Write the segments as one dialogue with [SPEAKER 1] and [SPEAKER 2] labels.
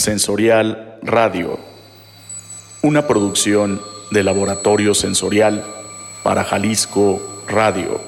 [SPEAKER 1] Sensorial Radio, una producción de Laboratorio Sensorial para Jalisco Radio.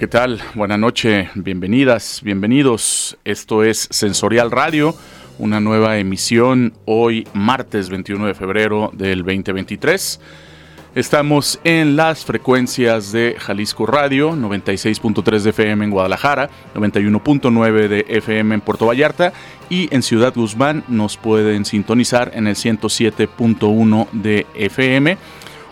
[SPEAKER 1] ¿Qué tal? Buenas noches, bienvenidas, bienvenidos. Esto es Sensorial Radio, una nueva emisión hoy martes 21 de febrero del 2023. Estamos en las frecuencias de Jalisco Radio, 96.3 de FM en Guadalajara, 91.9 de FM en Puerto Vallarta y en Ciudad Guzmán nos pueden sintonizar en el 107.1 de FM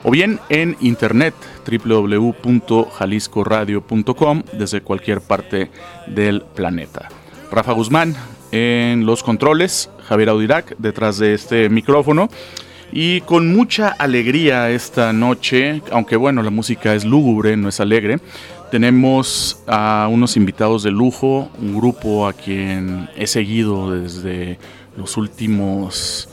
[SPEAKER 1] o bien en internet www.jaliscoradio.com desde cualquier parte del planeta. Rafa Guzmán en los controles, Javier Audirac detrás de este micrófono. Y con mucha alegría esta noche, aunque bueno, la música es lúgubre, no es alegre, tenemos a unos invitados de lujo, un grupo a quien he seguido desde los últimos,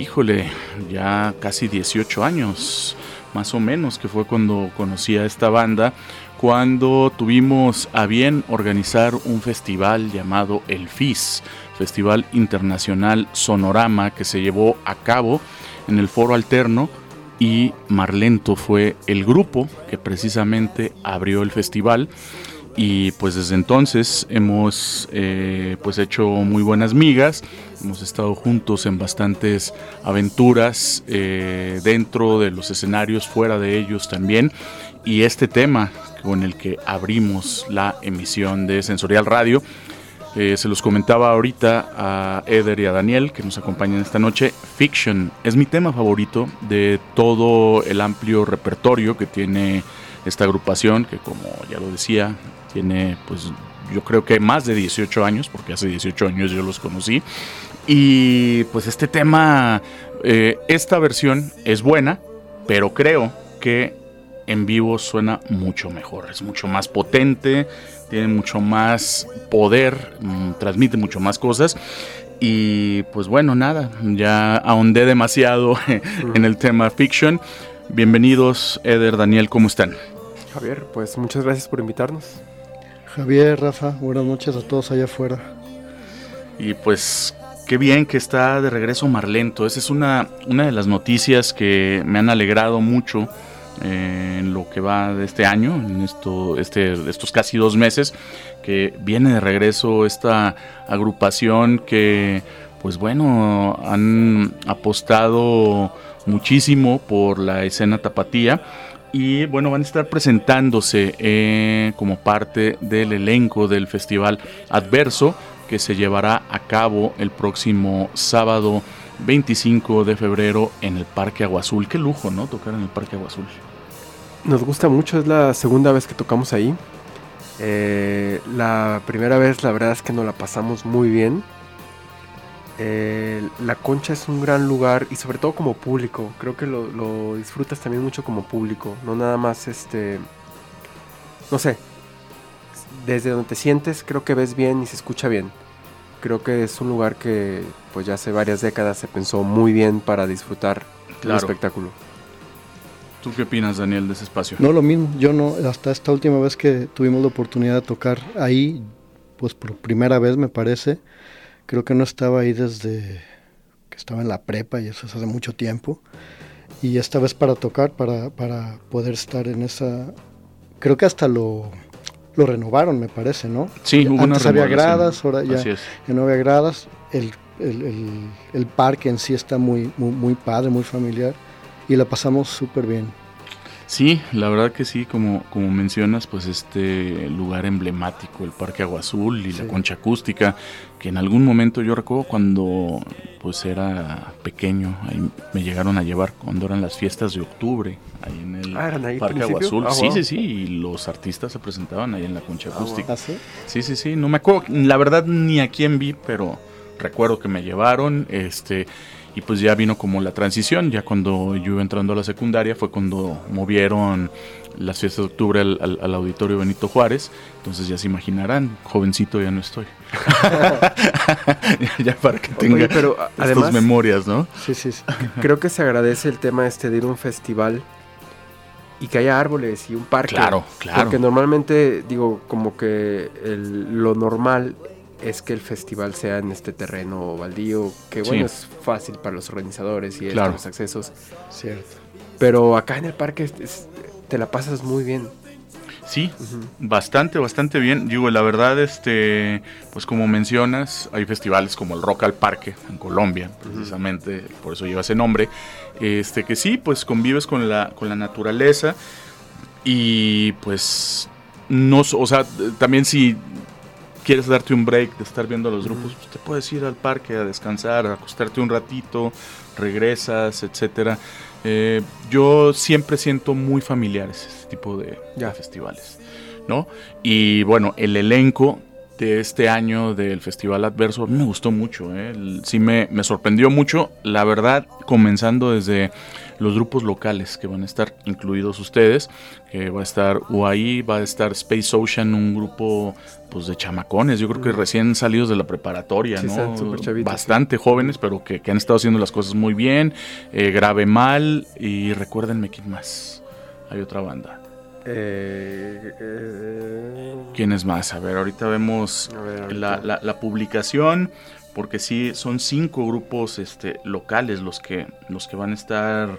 [SPEAKER 1] híjole, ya casi 18 años más o menos, que fue cuando conocí a esta banda, cuando tuvimos a bien organizar un festival llamado El FIS, Festival Internacional Sonorama, que se llevó a cabo en el Foro Alterno y Marlento fue el grupo que precisamente abrió el festival
[SPEAKER 2] y pues desde entonces hemos eh, pues hecho muy buenas migas, hemos estado juntos en bastantes aventuras eh, dentro de los escenarios, fuera de ellos también y este tema con el que abrimos la emisión de Sensorial Radio eh, se los comentaba ahorita a Eder y a Daniel que nos acompañan esta noche. Fiction es mi tema favorito de todo el amplio repertorio que tiene esta agrupación, que como ya lo decía, tiene pues yo creo que más de 18 años, porque hace 18 años yo los conocí. Y pues este tema, eh, esta versión es buena, pero creo que en vivo suena mucho mejor, es mucho más potente, tiene mucho más poder, mm, transmite mucho más cosas. Y pues bueno, nada, ya ahondé demasiado en el tema fiction. Bienvenidos, Eder, Daniel, ¿cómo están?
[SPEAKER 3] Javier, pues muchas gracias por invitarnos.
[SPEAKER 4] Javier, Rafa, buenas noches a todos allá afuera.
[SPEAKER 2] Y pues qué bien que está de regreso Marlento. Esa es una, una de las noticias que me han alegrado mucho en lo que va de este año, en esto, este, estos casi dos meses, que viene de regreso esta agrupación que, pues bueno, han apostado muchísimo por la escena tapatía y bueno, van a estar presentándose eh, como parte del elenco del festival Adverso que se llevará a cabo el próximo sábado 25 de febrero en el Parque Agua Azul. Qué lujo, ¿no? Tocar en el Parque Agua Azul.
[SPEAKER 3] Nos gusta mucho, es la segunda vez que tocamos ahí. Eh, la primera vez la verdad es que nos la pasamos muy bien. Eh, la concha es un gran lugar y sobre todo como público. Creo que lo, disfrutas también mucho como público. No nada más este... No sé. Desde donde te sientes creo que ves bien y se escucha bien. Creo que es un lugar que pues ya hace varias décadas se pensó muy bien para disfrutar el espectáculo.
[SPEAKER 2] ¿Tú qué opinas, Daniel, de ese espacio?
[SPEAKER 4] No, lo mismo. Yo no, hasta esta última vez que tuvimos la oportunidad de tocar ahí, pues por primera vez me parece, creo que no estaba ahí desde que estaba en la prepa y eso es hace mucho tiempo. Y esta vez para tocar, para, para poder estar en esa... Creo que hasta lo, lo renovaron, me parece, ¿no?
[SPEAKER 2] Sí, hubo
[SPEAKER 4] Antes había gradas, ahora ya, ya, no había gradas. El, el, el, el, parque en sí está muy, muy, muy padre, muy familiar y la pasamos súper bien.
[SPEAKER 2] Sí, la verdad que sí, como, como mencionas, pues este lugar emblemático, el Parque Agua Azul y la concha acústica, que en algún momento yo recuerdo cuando pues era pequeño, ahí me llegaron a llevar cuando eran las fiestas de octubre, ahí en el
[SPEAKER 3] ah,
[SPEAKER 2] Parque Agua Azul. Ah, sí, sí, sí, y los artistas se presentaban ahí en la concha acústica.
[SPEAKER 4] ¿Ah, sí?
[SPEAKER 2] sí, sí, sí, no me acuerdo, la verdad ni a quién vi, pero recuerdo que me llevaron, este y pues ya vino como la transición, ya cuando yo iba entrando a la secundaria fue cuando movieron las fiestas de octubre al, auditorio Benito Juárez, entonces ya se imaginarán, jovencito ya no estoy. ya, para que tenga pero, estas memorias, ¿no?
[SPEAKER 4] Sí, sí, sí.
[SPEAKER 3] Creo que se agradece el tema este de ir a un festival y que haya árboles y un parque.
[SPEAKER 2] Claro, claro.
[SPEAKER 3] Porque normalmente, digo, como que lo normal es que el festival sea en este terreno baldío, que bueno, es fácil para los organizadores y los accesos.
[SPEAKER 4] Cierto.
[SPEAKER 3] Pero acá en el parque te la pasas muy bien.
[SPEAKER 2] Sí, bastante, bastante bien. Digo, la verdad, este, pues como mencionas, hay festivales como el Rock al Parque en Colombia, precisamente, por eso lleva ese nombre. Este, que sí, pues convives con la, con la naturaleza y pues no, o sea, también si quieres darte un break de estar viendo a los grupos, pues te puedes ir al parque a descansar, a acostarte un ratito, regresas, etcétera. Eh, yo siempre siento muy familiares este tipo de, festivales, ¿no? Y bueno, el elenco de este año del Festival Adverso me gustó mucho, ¿eh? sí me, me sorprendió mucho, la verdad, comenzando desde los grupos locales que van a estar incluidos ustedes, que va a estar UAI, va a estar Space Ocean, un grupo pues de chamacones, yo creo que recién salidos de la preparatoria, ¿no? Bastante jóvenes, pero que, han estado haciendo las cosas muy bien, eh, Grave Mal y recuérdenme quién más, hay otra banda.
[SPEAKER 3] Eh, eh,
[SPEAKER 2] ¿Quién es más? A ver, ahorita vemos La, la, la, publicación porque sí son cinco grupos este, locales los que, los que van a estar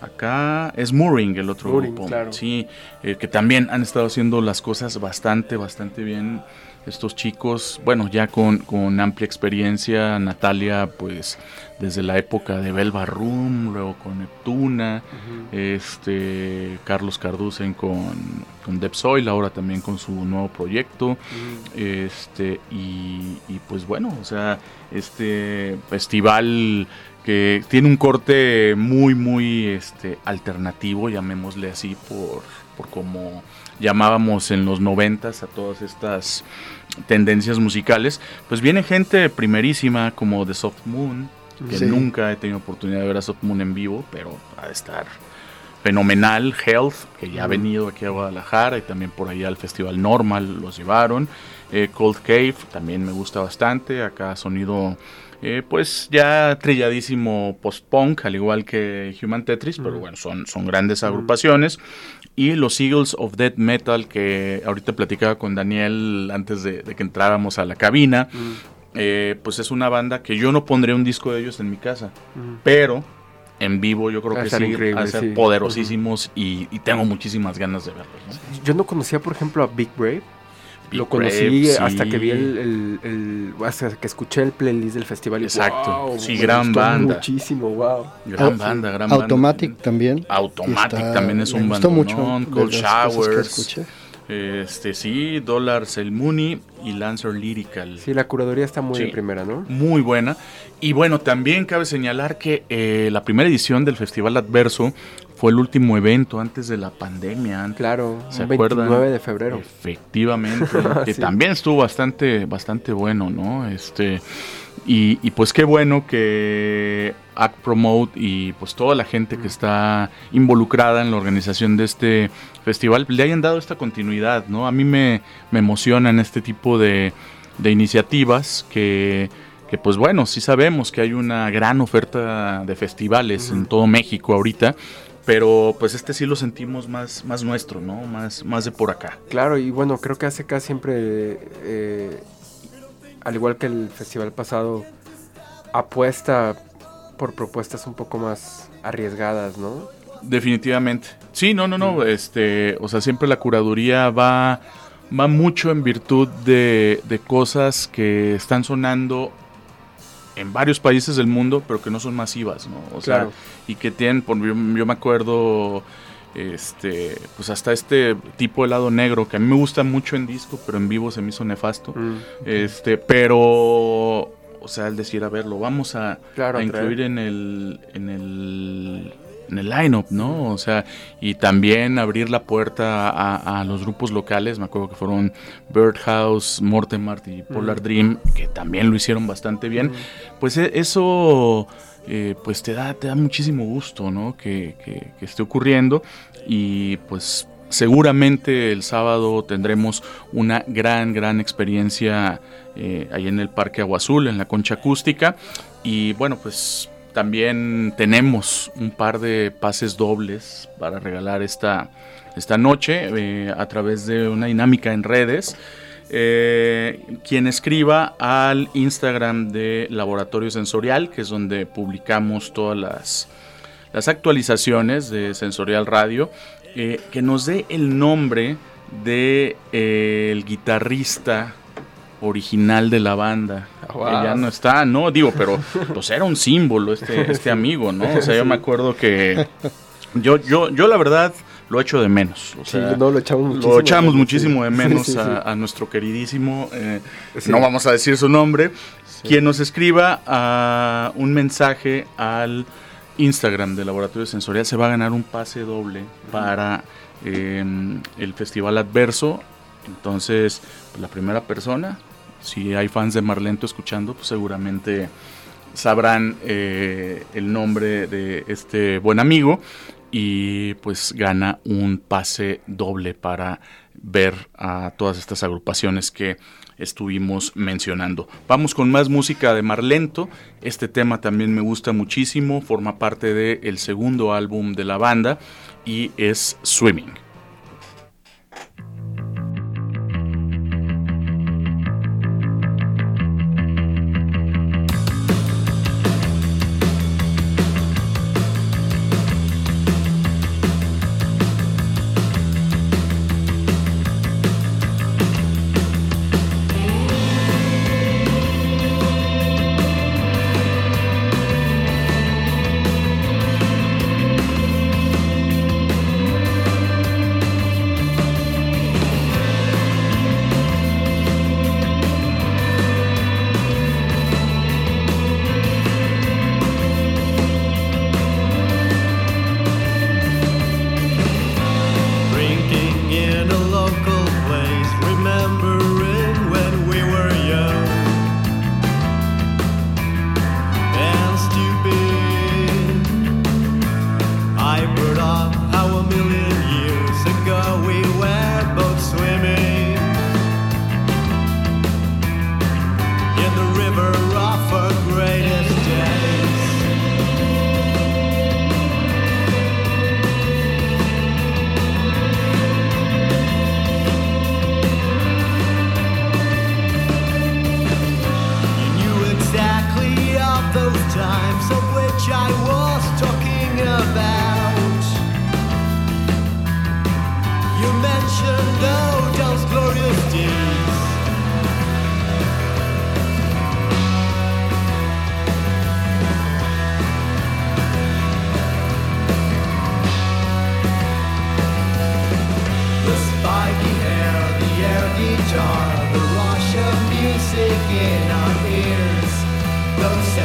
[SPEAKER 2] Acá. Es Mooring, el otro grupo. Sí, eh, que también han estado haciendo las cosas bastante, bastante bien estos chicos, bueno, ya con, con, amplia experiencia, Natalia, pues desde la época de Belva Room, luego con Neptuna, este Carlos Carducen con, con Depsoil, ahora también con su nuevo proyecto, este, y, y, pues bueno, o sea, este festival que tiene un corte muy, muy este, alternativo, llamémosle así, por, por como llamábamos en los noventas a todas estas tendencias musicales, pues viene gente primerísima como The Soft Moon, que nunca he tenido oportunidad de ver a Soft Moon en vivo, pero va a estar fenomenal. Health, que ya ha venido aquí a Guadalajara y también por allá al Festival Normal los llevaron. Eh, Cold Cave también me gusta bastante. Acá sonido eh, pues ya trilladísimo post-punk, al igual que Human Tetris, pero bueno, son, son grandes agrupaciones. Y los Eagles of Death Metal, que ahorita platicaba con Daniel antes de, que entráramos a la cabina, eh, pues es una banda que yo no pondré un disco de ellos en mi casa, pero en vivo yo creo que sí, van a ser poderosísimos y, tengo muchísimas ganas de verlos.
[SPEAKER 3] Yo no conocía, por ejemplo, a Big Brave lo conocí hasta que vi el, hasta que escuché el playlist del festival.
[SPEAKER 2] Exacto. sí, gran banda.
[SPEAKER 3] Muchísimo, wow.
[SPEAKER 2] Gran banda, gran
[SPEAKER 4] banda. Automatic también.
[SPEAKER 2] Automatic también es un banda. mucho. Cold Showers. Este, sí, Dollars el Mooney y Lancer Lyrical.
[SPEAKER 3] Sí, la curaduría está muy en primera, ¿no?
[SPEAKER 2] Muy buena. Y bueno, también cabe señalar que eh, la primera edición del Festival Adverso fue el último evento antes de la pandemia.
[SPEAKER 3] Claro, ¿se el 29 de febrero.
[SPEAKER 2] Efectivamente, que también estuvo bastante, bastante bueno, ¿no? Este, y, y, pues qué bueno que Act Promote y pues toda la gente que está involucrada en la organización de este festival le hayan dado esta continuidad, ¿no? A mí me, me emocionan este tipo de, de iniciativas que que pues bueno, sí sabemos que hay una gran oferta de festivales en todo México ahorita, pero pues este sí lo sentimos más, más nuestro, ¿no? Más, más de por acá.
[SPEAKER 3] Claro, y bueno, creo que ACK siempre, eh, al igual que el festival pasado, apuesta por propuestas un poco más arriesgadas, ¿no?
[SPEAKER 2] Definitivamente. Sí, no, no, no. Este, o sea, siempre la curaduría va, va mucho en virtud de, de cosas que están sonando en varios países del mundo, pero que no son masivas, ¿no? O sea, y que tienen, por, yo, me acuerdo, este, pues hasta este tipo de lado negro, que a mí me gusta mucho en disco, pero en vivo se me hizo nefasto. Mm, este, pero, o sea, el decir, a ver, lo vamos a, a incluir en el, en el en el line-up, ¿no? O sea, y también abrir la puerta a, los grupos locales, me acuerdo que fueron Birdhouse, Mortemart y Polar Dream, que también lo hicieron bastante bien, pues e, eso... Eh, pues te da, te da muchísimo gusto, ¿no? Que, que, esté ocurriendo. Y pues seguramente el sábado tendremos una gran, gran experiencia eh, ahí en el Parque Agua Azul, en la concha acústica. Y bueno, pues también tenemos un par de pases dobles para regalar esta, esta noche eh, a través de una dinámica en redes. Eh, quien escriba al Instagram de Laboratorio Sensorial, que es donde publicamos todas las, las actualizaciones de Sensorial Radio, eh, que nos dé el nombre de el guitarrista original de la banda. ya no está, no, digo, pero pues era un símbolo este, este amigo, ¿no? O sea, yo me acuerdo que yo, yo, yo la verdad lo echo de menos. O sea,
[SPEAKER 3] lo
[SPEAKER 2] echamos muchísimo, de menos a, nuestro queridísimo, eh, no vamos a decir su nombre, quien nos escriba a un mensaje al Instagram del Laboratorio Sensorial se va a ganar un pase doble para em, el Festival Adverso. Entonces, la primera persona si hay fans de Marlento escuchando, pues seguramente sabrán eh, el nombre de este buen amigo y pues gana un pase doble para ver a todas estas agrupaciones que estuvimos mencionando. Vamos con más música de Marlento. Este tema también me gusta muchísimo, forma parte del segundo álbum de la banda y es Swimming.
[SPEAKER 1] Times of which I was talking about. You mentioned oh, those glorious days. The spiky hair, the air guitar, the rush of music in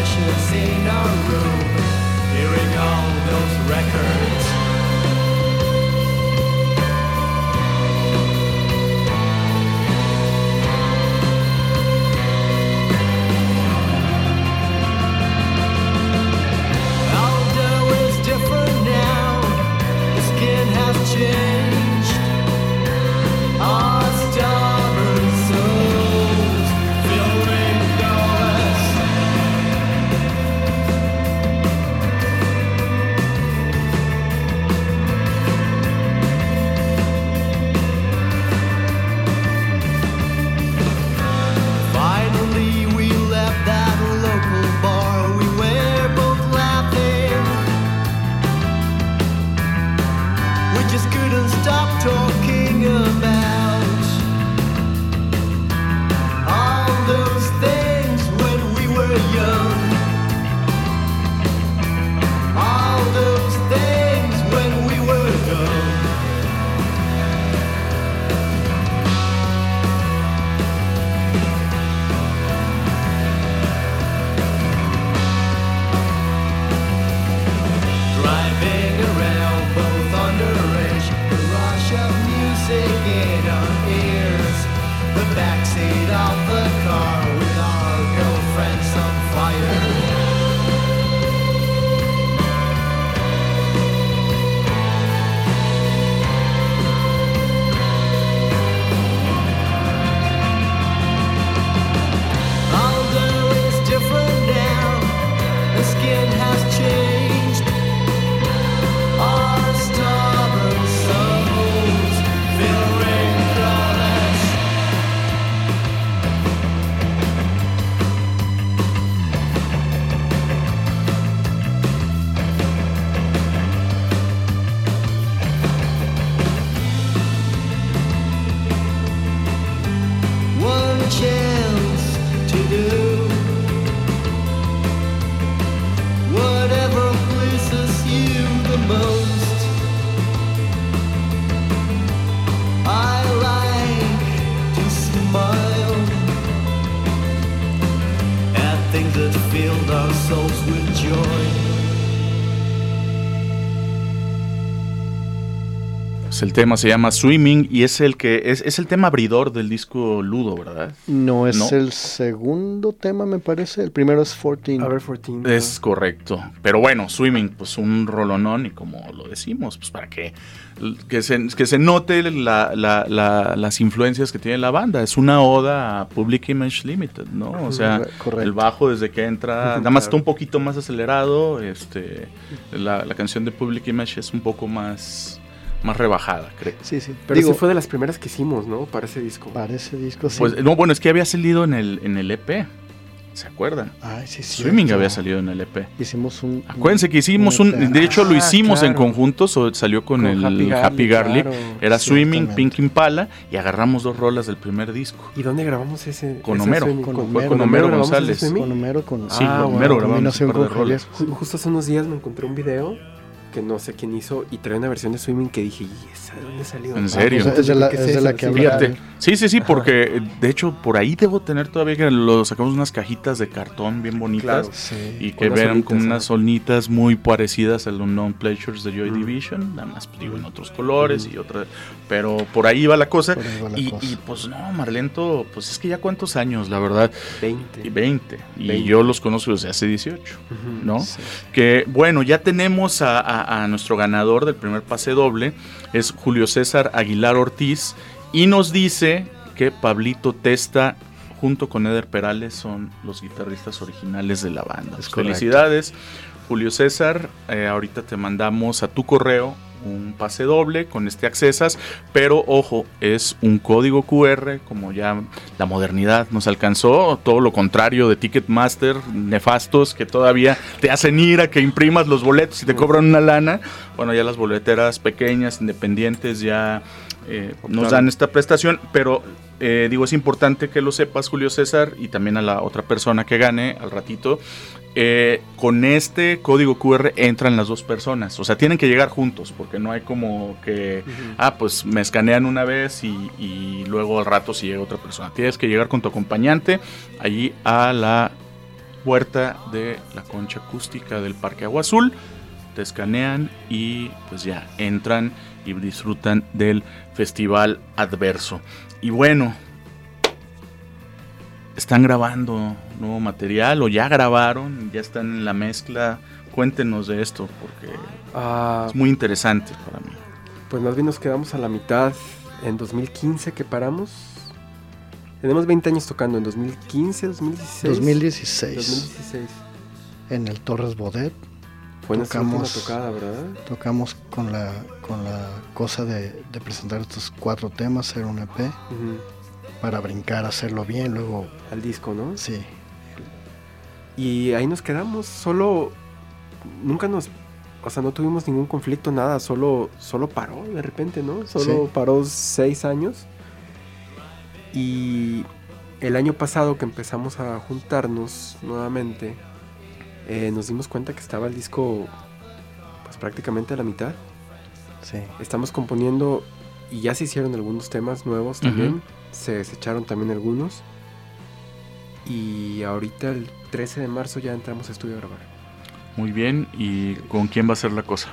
[SPEAKER 1] sessions in our room, hearing all those records.
[SPEAKER 2] Pues el tema se llama Swimming y es el que es, es el tema abridor del disco Ludo, ¿verdad?
[SPEAKER 4] No es
[SPEAKER 2] No.
[SPEAKER 4] el segundo tema, me parece. El primero es 14.
[SPEAKER 3] A ver, 14.
[SPEAKER 2] Es correcto. Pero bueno, Swimming, pues un rolonón y como lo decimos, pues para que, que, se, que se note la- la- la- las influencias que tiene la banda. Es una oda a Public Image Limited, ¿no? O sea,
[SPEAKER 4] Correcto.
[SPEAKER 2] el bajo desde que entra, nada más está un poquito más acelerado. Este, la, la canción de Public Image es un poco más, más rebajada, creo.
[SPEAKER 4] Sí, sí.
[SPEAKER 3] Pero
[SPEAKER 4] Digo,
[SPEAKER 3] sí fue de las primeras que hicimos, ¿no? Para ese disco.
[SPEAKER 4] para ese disco sí.
[SPEAKER 2] Pues no, bueno, es que había salido en el, en el EP. ¿Se acuerdan?
[SPEAKER 4] Ay, sí, sí.
[SPEAKER 2] Swimming había salido en el EP.
[SPEAKER 4] Hicimos un.
[SPEAKER 2] Acuérdense que hicimos un, de hecho lo
[SPEAKER 3] Ah,
[SPEAKER 2] hicimos en conjunto, so- salió con,
[SPEAKER 3] Con
[SPEAKER 2] el
[SPEAKER 3] Happy
[SPEAKER 2] Happy,
[SPEAKER 3] Garlic, claro.
[SPEAKER 2] era Swimming. Pink Impala y agarramos dos rolas del primer disco.
[SPEAKER 3] ¿Y dónde grabamos ese?
[SPEAKER 2] Con
[SPEAKER 3] ese
[SPEAKER 2] Homero.
[SPEAKER 3] swimming?
[SPEAKER 4] Con
[SPEAKER 3] Con,
[SPEAKER 4] Homero.
[SPEAKER 3] con
[SPEAKER 2] Homero
[SPEAKER 3] grabamos
[SPEAKER 2] González.
[SPEAKER 4] Con Homero, con.
[SPEAKER 2] Sí,
[SPEAKER 3] Ah,
[SPEAKER 2] con
[SPEAKER 3] wow.
[SPEAKER 2] Homero grabamos
[SPEAKER 4] Combinación
[SPEAKER 2] un par de rolas.
[SPEAKER 3] Ju- Justo hace unos días me encontré un video que no sé quién hizo y trae una versión de swimming que dije, ¿y esa de dónde salió?
[SPEAKER 2] ¿En serio?
[SPEAKER 4] pues es de la,
[SPEAKER 3] ¿Qué
[SPEAKER 4] es de
[SPEAKER 3] eso?
[SPEAKER 4] la que
[SPEAKER 3] Sí.
[SPEAKER 2] Fíjate, sí, sí, sí, porque eh, de hecho por ahí debo tener todavía que lo sacamos unas cajitas de cartón bien bonitas
[SPEAKER 3] Claro.
[SPEAKER 4] Sí.
[SPEAKER 2] y que vean
[SPEAKER 3] ¿no?
[SPEAKER 2] unas solitas muy parecidas al Unknown Pleasures de Joy
[SPEAKER 3] Mm.
[SPEAKER 2] Division, nada más digo en otros colores y otra, pero por ahí va la cosa.
[SPEAKER 4] Por ahí va la
[SPEAKER 2] Y,
[SPEAKER 4] cosa.
[SPEAKER 2] y, pues no, Marlento, pues es que ya cuántos años, la verdad,
[SPEAKER 3] 20.
[SPEAKER 2] y 20, y
[SPEAKER 3] 20.
[SPEAKER 2] yo los conozco desde hace 18,
[SPEAKER 3] Ujú.
[SPEAKER 2] ¿no?
[SPEAKER 4] Sí.
[SPEAKER 2] Que bueno, ya tenemos a, a- a nuestro ganador del primer pase doble, es Julio César Aguilar Ortiz, y nos dice que Pablito Testa junto con Eder Perales, son los guitarristas originales de la banda. Felicidades, Julio César. Eh, ahorita te mandamos a tu correo un pase doble con este accesas, pero ojo, es un código QR, como ya la modernidad nos alcanzó, todo lo contrario de Ticketmaster, nefastos que todavía te hacen ir a que imprimas los boletos y te cobran una lana. Bueno, ya las boleteras pequeñas, independientes, ya eh, nos dan esta prestación, pero eh, digo, es importante que lo sepas, Julio César, y también a la otra persona que gane al ratito. Eh, con este código QR entran las dos personas, o sea, tienen que llegar juntos, porque no hay como que, ah, pues me escanean una vez y, y luego al rato si llega otra persona. Tienes que llegar con tu acompañante allí a la puerta de la concha acústica del Parque Agua Azul, te escanean y pues ya entran y disfrutan del festival adverso. Y bueno, están grabando nuevo material o ya grabaron, ya están en la mezcla. Cuéntenos de esto porque
[SPEAKER 3] Ah,
[SPEAKER 2] es muy interesante para mí.
[SPEAKER 3] pues más bien nos quedamos a la mitad en 2015 que paramos. Tenemos 20 años tocando en 2015, 2016.
[SPEAKER 4] 2016,
[SPEAKER 3] 2016.
[SPEAKER 4] en el Torres Bodet,
[SPEAKER 3] Fue
[SPEAKER 4] Tocamos-
[SPEAKER 3] tocada, ¿verdad?
[SPEAKER 4] tocamos con la, con la cosa de, de presentar estos cuatro temas, hacer un EP. Para brincar, hacerlo bien, luego,
[SPEAKER 3] Al disco, ¿no?
[SPEAKER 4] sí,
[SPEAKER 3] Y ahí nos quedamos, solo nunca nos, o sea, no tuvimos ningún conflicto, nada, solo, solo paró de repente, ¿no? Solo
[SPEAKER 4] Sí.
[SPEAKER 3] paró seis años. Y el año pasado que empezamos a juntarnos nuevamente, eh, nos dimos cuenta que estaba el disco, pues prácticamente a la mitad.
[SPEAKER 4] sí.
[SPEAKER 3] Estamos componiendo y ya se hicieron algunos temas nuevos también. Se desecharon también algunos. Y ahorita el 13 de marzo ya entramos a estudio a grabar.
[SPEAKER 2] Muy bien, ¿y con quién va a ser la cosa?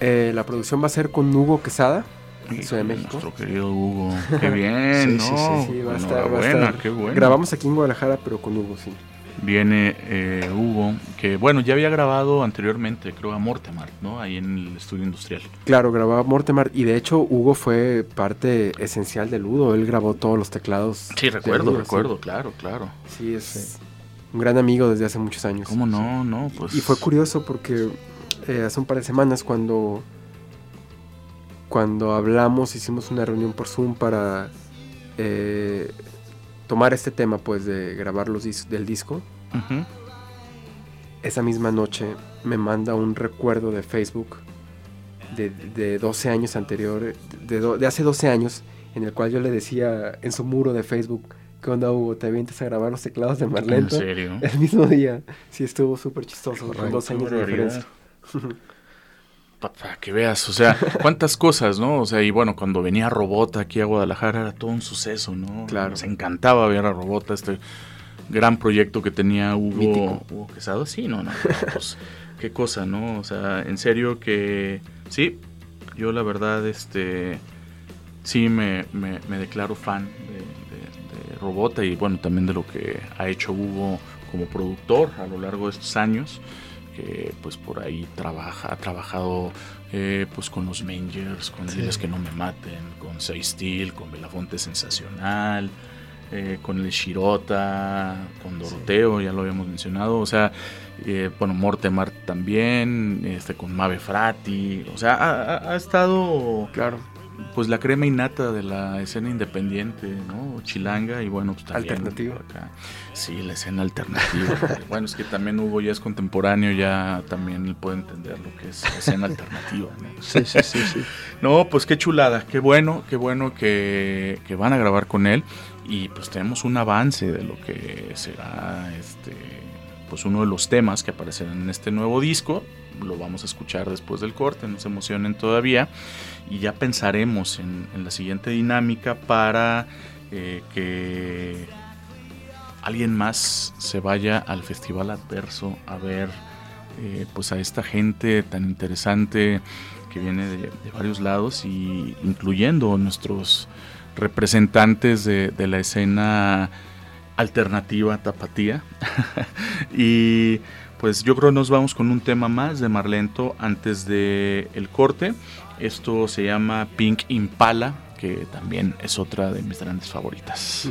[SPEAKER 3] Eh, la producción va a ser con Hugo Quesada, de Ciudad de México.
[SPEAKER 2] Nuestro querido Hugo. Qué bien,
[SPEAKER 4] Sí,
[SPEAKER 2] ¿no?
[SPEAKER 3] Sí, sí, va a estar, va a estar.
[SPEAKER 2] qué bueno.
[SPEAKER 3] Grabamos aquí en Guadalajara, pero con Hugo, sí.
[SPEAKER 2] Viene eh, Hugo, que bueno, ya había grabado anteriormente, creo, a Mortemart, ¿no? Ahí en el estudio industrial.
[SPEAKER 3] Claro, grababa Mortemar y de hecho Hugo fue parte esencial del Ludo. Él grabó todos los teclados.
[SPEAKER 2] Sí, recuerdo,
[SPEAKER 3] Ludo, sí.
[SPEAKER 2] recuerdo, claro, claro.
[SPEAKER 3] Sí, es un gran amigo desde hace muchos años.
[SPEAKER 2] ¿Cómo no? No, pues.
[SPEAKER 3] Y fue curioso porque eh, hace un par de semanas cuando cuando hablamos hicimos una reunión por Zoom para eh, tomar este tema pues de grabar los dis- del disco. Esa misma noche me manda un recuerdo de Facebook de, de 12 años anterior, de, do- de hace 12 años, en el cual yo le decía en su muro de Facebook, ¿qué onda Hugo? ¿Te avientas a grabar los teclados de
[SPEAKER 2] ¿En
[SPEAKER 3] Marlento?
[SPEAKER 2] serio?
[SPEAKER 3] El mismo día. Sí, estuvo súper chistoso, con
[SPEAKER 4] Correcto,
[SPEAKER 3] 12 años de diferencia.
[SPEAKER 2] Pa- Para que veas, o sea, cuántas cosas, ¿no? O sea, y bueno, cuando venía Robota aquí a Guadalajara era todo un suceso, ¿no?
[SPEAKER 3] Claro.
[SPEAKER 2] Nos encantaba ver a Robota, este gran proyecto que tenía Hugo. Hugo Quesado. Sí, no, no, pues, qué cosa, ¿no? O sea, en serio que sí, yo la verdad, este, sí me, me- me declaro fan de, de- de Robota y bueno, también de lo que ha hecho Hugo como productor a lo largo de estos años que pues por ahí trabaja, ha trabajado eh, pues con los Mangers, con
[SPEAKER 4] Sí.
[SPEAKER 2] Diles que no me maten, con Say Steel, con Belafonte Sensacional, eh, con el Shirota, con Doroteo, ya lo habíamos mencionado, o sea, eh, bueno, Mortemar también, este, con Mave Frati, o sea, ha, ha- ha estado
[SPEAKER 3] Claro.
[SPEAKER 2] Pues la crema innata de la escena independiente, ¿no? Chilanga y bueno, pues también
[SPEAKER 3] Alternativa.
[SPEAKER 2] acá. Sí, la escena alternativa. bueno, es que también Hugo ya es contemporáneo, ya también puede entender lo que es la escena alternativa, ¿no?
[SPEAKER 4] Sí, sí, sí, sí.
[SPEAKER 2] No, pues qué chulada, qué bueno, qué bueno que, que van a grabar con él y pues tenemos un avance de lo que será este pues uno de los temas que aparecerán en este nuevo disco. Lo vamos a escuchar después del corte, no se emocionen todavía. Y ya pensaremos en, la siguiente dinámica para eh, que alguien más se vaya al Festival Adverso a ver eh, pues a esta gente tan interesante que viene de, varios lados y incluyendo nuestros representantes de, de la escena alternativa tapatía. Y pues yo creo nos vamos con un tema más de Marlento antes de el corte esto se llama Pink Impala que también es otra de mis grandes favoritas.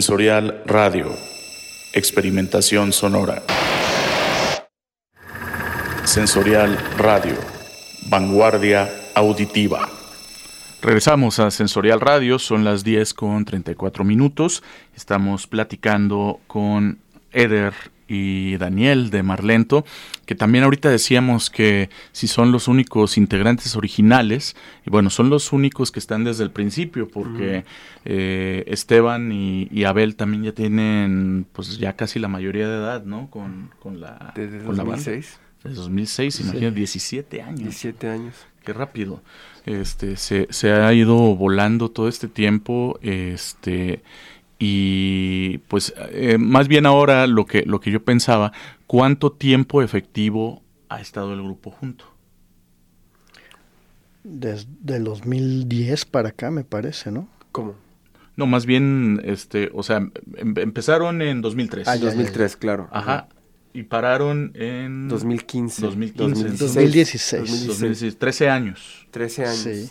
[SPEAKER 2] Sensorial Radio. Experimentación sonora. Sensorial Radio. Vanguardia auditiva. Regresamos a Sensorial Radio, son las 10 con 34 minutos. Estamos platicando con Eder y Daniel de Marlento, que también ahorita decíamos que si son los únicos integrantes originales, y bueno, son los únicos que están desde el principio, porque eh, Esteban y, y Abel también ya tienen pues ya casi la mayoría de edad, ¿no? Con, con la,
[SPEAKER 3] Desde
[SPEAKER 2] con la banda.
[SPEAKER 3] 2006,
[SPEAKER 2] Desde 2006,
[SPEAKER 4] Sí.
[SPEAKER 2] imagínate, 17 años.
[SPEAKER 3] 17 años.
[SPEAKER 2] Qué rápido. Este, se, se ha ido volando todo este tiempo. Este, y pues eh, más bien ahora lo que, lo que yo pensaba, ¿cuánto tiempo efectivo ha estado el grupo junto?
[SPEAKER 4] Desde el 2010 para acá, me parece, ¿no?
[SPEAKER 3] ¿Cómo?
[SPEAKER 2] No, más bien, este, o sea, em- empezaron en 2003.
[SPEAKER 4] Ah, ya,
[SPEAKER 3] 2003, claro.
[SPEAKER 2] Ajá. Y pararon en
[SPEAKER 3] 2015.
[SPEAKER 2] 2015.
[SPEAKER 4] 2016.
[SPEAKER 2] 2016, 13 años.
[SPEAKER 3] 13 años.
[SPEAKER 4] Sí.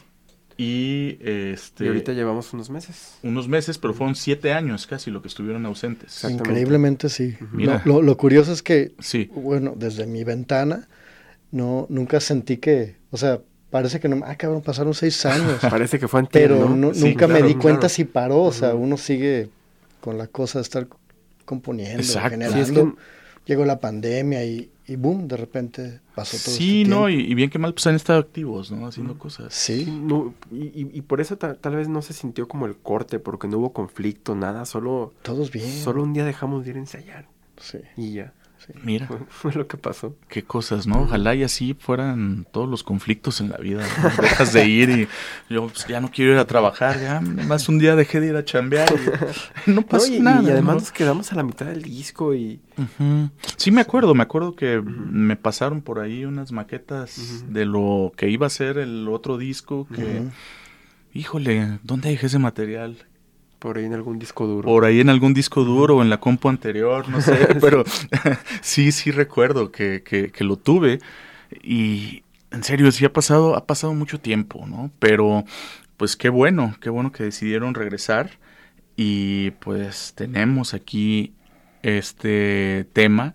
[SPEAKER 2] Y este
[SPEAKER 3] Y ahorita llevamos unos meses.
[SPEAKER 2] unos meses, pero fueron 7 años casi lo que estuvieron ausentes.
[SPEAKER 4] Increíblemente sí.
[SPEAKER 2] Mira.
[SPEAKER 4] Lo, lo- lo curioso es que,
[SPEAKER 2] Sí.
[SPEAKER 4] bueno, desde mi ventana, no, nunca sentí que, o sea, parece que no, ah, cabrón, pasaron seis años.
[SPEAKER 3] Parece que fue antier,
[SPEAKER 4] pero
[SPEAKER 3] ¿no?
[SPEAKER 4] no-
[SPEAKER 2] Sí,
[SPEAKER 4] nunca me
[SPEAKER 3] claro,
[SPEAKER 4] di cuenta si paró, o sea, uno sigue con la cosa de estar componiendo,
[SPEAKER 2] Exacto.
[SPEAKER 4] generando.
[SPEAKER 3] Sí, es que-
[SPEAKER 4] Llegó la pandemia y, y boom, de repente pasó todo
[SPEAKER 2] Sí,
[SPEAKER 4] este
[SPEAKER 2] no, y, y bien que mal, pues han estado activos, ¿no? Haciendo cosas.
[SPEAKER 4] Sí,
[SPEAKER 3] No, y, y- y por eso ta- tal vez no se sintió como el corte, porque no hubo conflicto, nada, solo,
[SPEAKER 4] todos bien.
[SPEAKER 3] solo un día dejamos de ir a ensayar
[SPEAKER 4] Sí,
[SPEAKER 3] y ya.
[SPEAKER 4] Sí.
[SPEAKER 2] Mira,
[SPEAKER 3] Fue, fue lo que pasó.
[SPEAKER 2] qué cosas, ¿no? Ojalá y así fueran todos los conflictos en la vida. ¿no? Dejas de ir y yo pues, ya no quiero ir a trabajar, ya más un día dejé de ir a chambear y no
[SPEAKER 3] y,
[SPEAKER 2] nada.
[SPEAKER 3] y además
[SPEAKER 2] ¿no?
[SPEAKER 3] nos quedamos a la mitad del disco y.
[SPEAKER 2] Sí, me acuerdo, me acuerdo que me pasaron por ahí unas maquetas de lo que iba a ser el otro disco que, híjole, ¿dónde dejé ese material?
[SPEAKER 3] Por ahí en algún disco duro.
[SPEAKER 2] Por ahí en algún disco duro o en la compu anterior, no sé, pero sí, sí recuerdo que, que, que lo tuve y en serio, sí ha pasado, ha pasado mucho tiempo, ¿no? Pero pues qué bueno, qué bueno que decidieron regresar y pues tenemos aquí este tema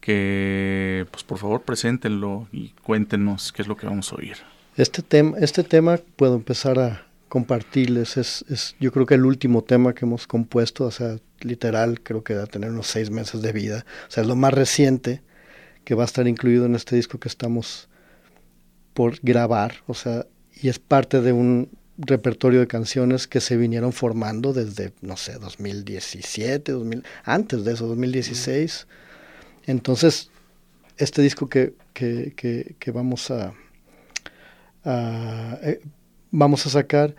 [SPEAKER 2] que pues por favor preséntenlo y cuéntenos qué es lo que vamos a oír.
[SPEAKER 4] Este tema, este tema puedo empezar a compartirles. Es, es, yo creo que el último tema que hemos compuesto, o sea, literal, creo que va a tener unos seis meses de vida. O sea, es lo más reciente que va a estar incluido en este disco que estamos por grabar. O sea, y es parte de un repertorio de canciones que se vinieron formando desde, no sé, 2017, 2000, antes de eso, 2016. Entonces, este disco que, que, que, que vamos a, a eh, vamos a sacar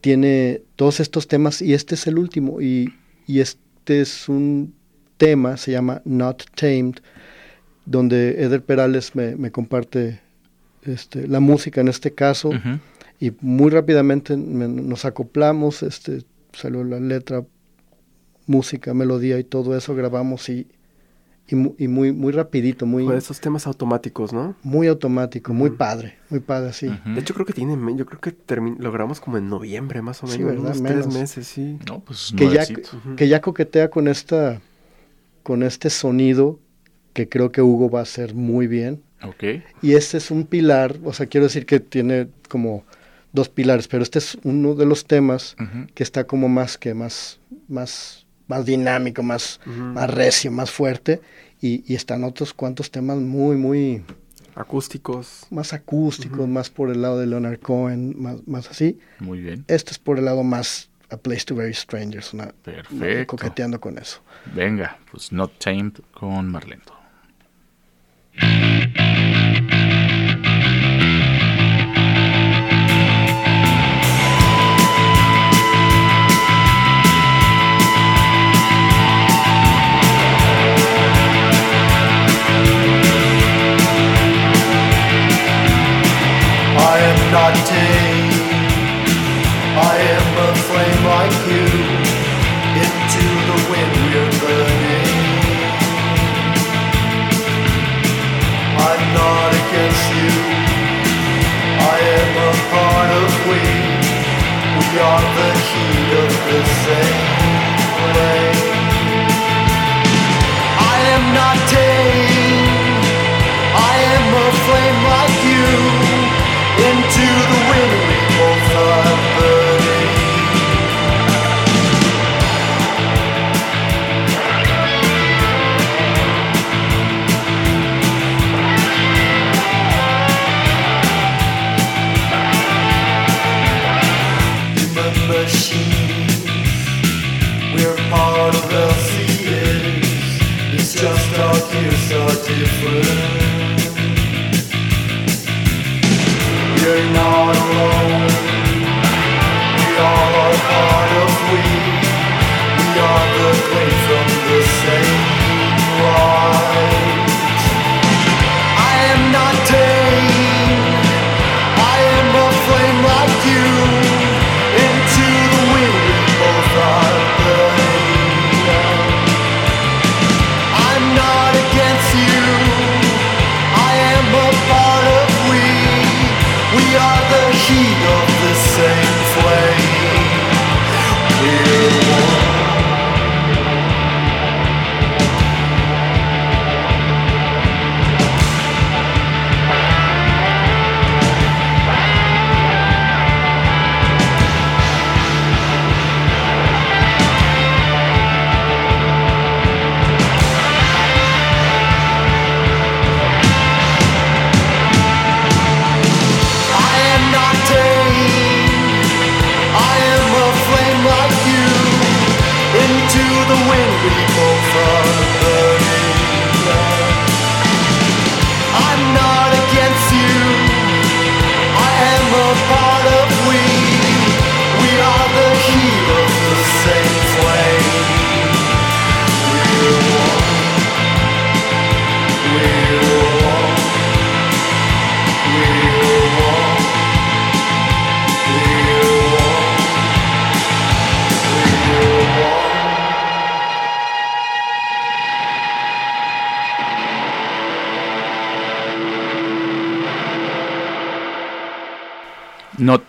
[SPEAKER 4] tiene todos estos temas y este es el último. Y, y este es un tema, se llama Not Tamed, donde Eder Perales me, me comparte este, la música en este caso. Y muy rápidamente me- nos acoplamos, este, salió la letra, música, melodía y todo eso, grabamos y, y, mu- y muy, muy rapidito, muy,
[SPEAKER 3] esos temas automáticos, ¿no?
[SPEAKER 4] muy automático, muy padre, muy padre, sí.
[SPEAKER 3] De hecho, creo que tiene, yo creo que lo grabamos como en noviembre, más o
[SPEAKER 4] Sí,
[SPEAKER 3] menos.
[SPEAKER 4] ¿verdad?
[SPEAKER 3] unos tres meses, sí.
[SPEAKER 2] No, pues
[SPEAKER 4] que ya.
[SPEAKER 3] Ujú.
[SPEAKER 4] que ya coquetea con esta con este sonido que creo que Hugo va a hacer muy bien
[SPEAKER 2] Ok.
[SPEAKER 4] y este es un pilar o sea quiero decir que tiene como dos pilares pero este es uno de los temas que está como más que más más más dinámico más más recio más fuerte y, y están otros cuantos temas muy muy
[SPEAKER 3] Acústicos.
[SPEAKER 4] más acústicos más por el lado de Leonard Cohen más más así
[SPEAKER 2] Muy bien.
[SPEAKER 4] este es por el lado más A Place to Very Strangers una
[SPEAKER 2] Perfecto.
[SPEAKER 4] coqueteando con eso
[SPEAKER 2] Venga, pues Not Tamed con Marlento.
[SPEAKER 1] Are the heat of the same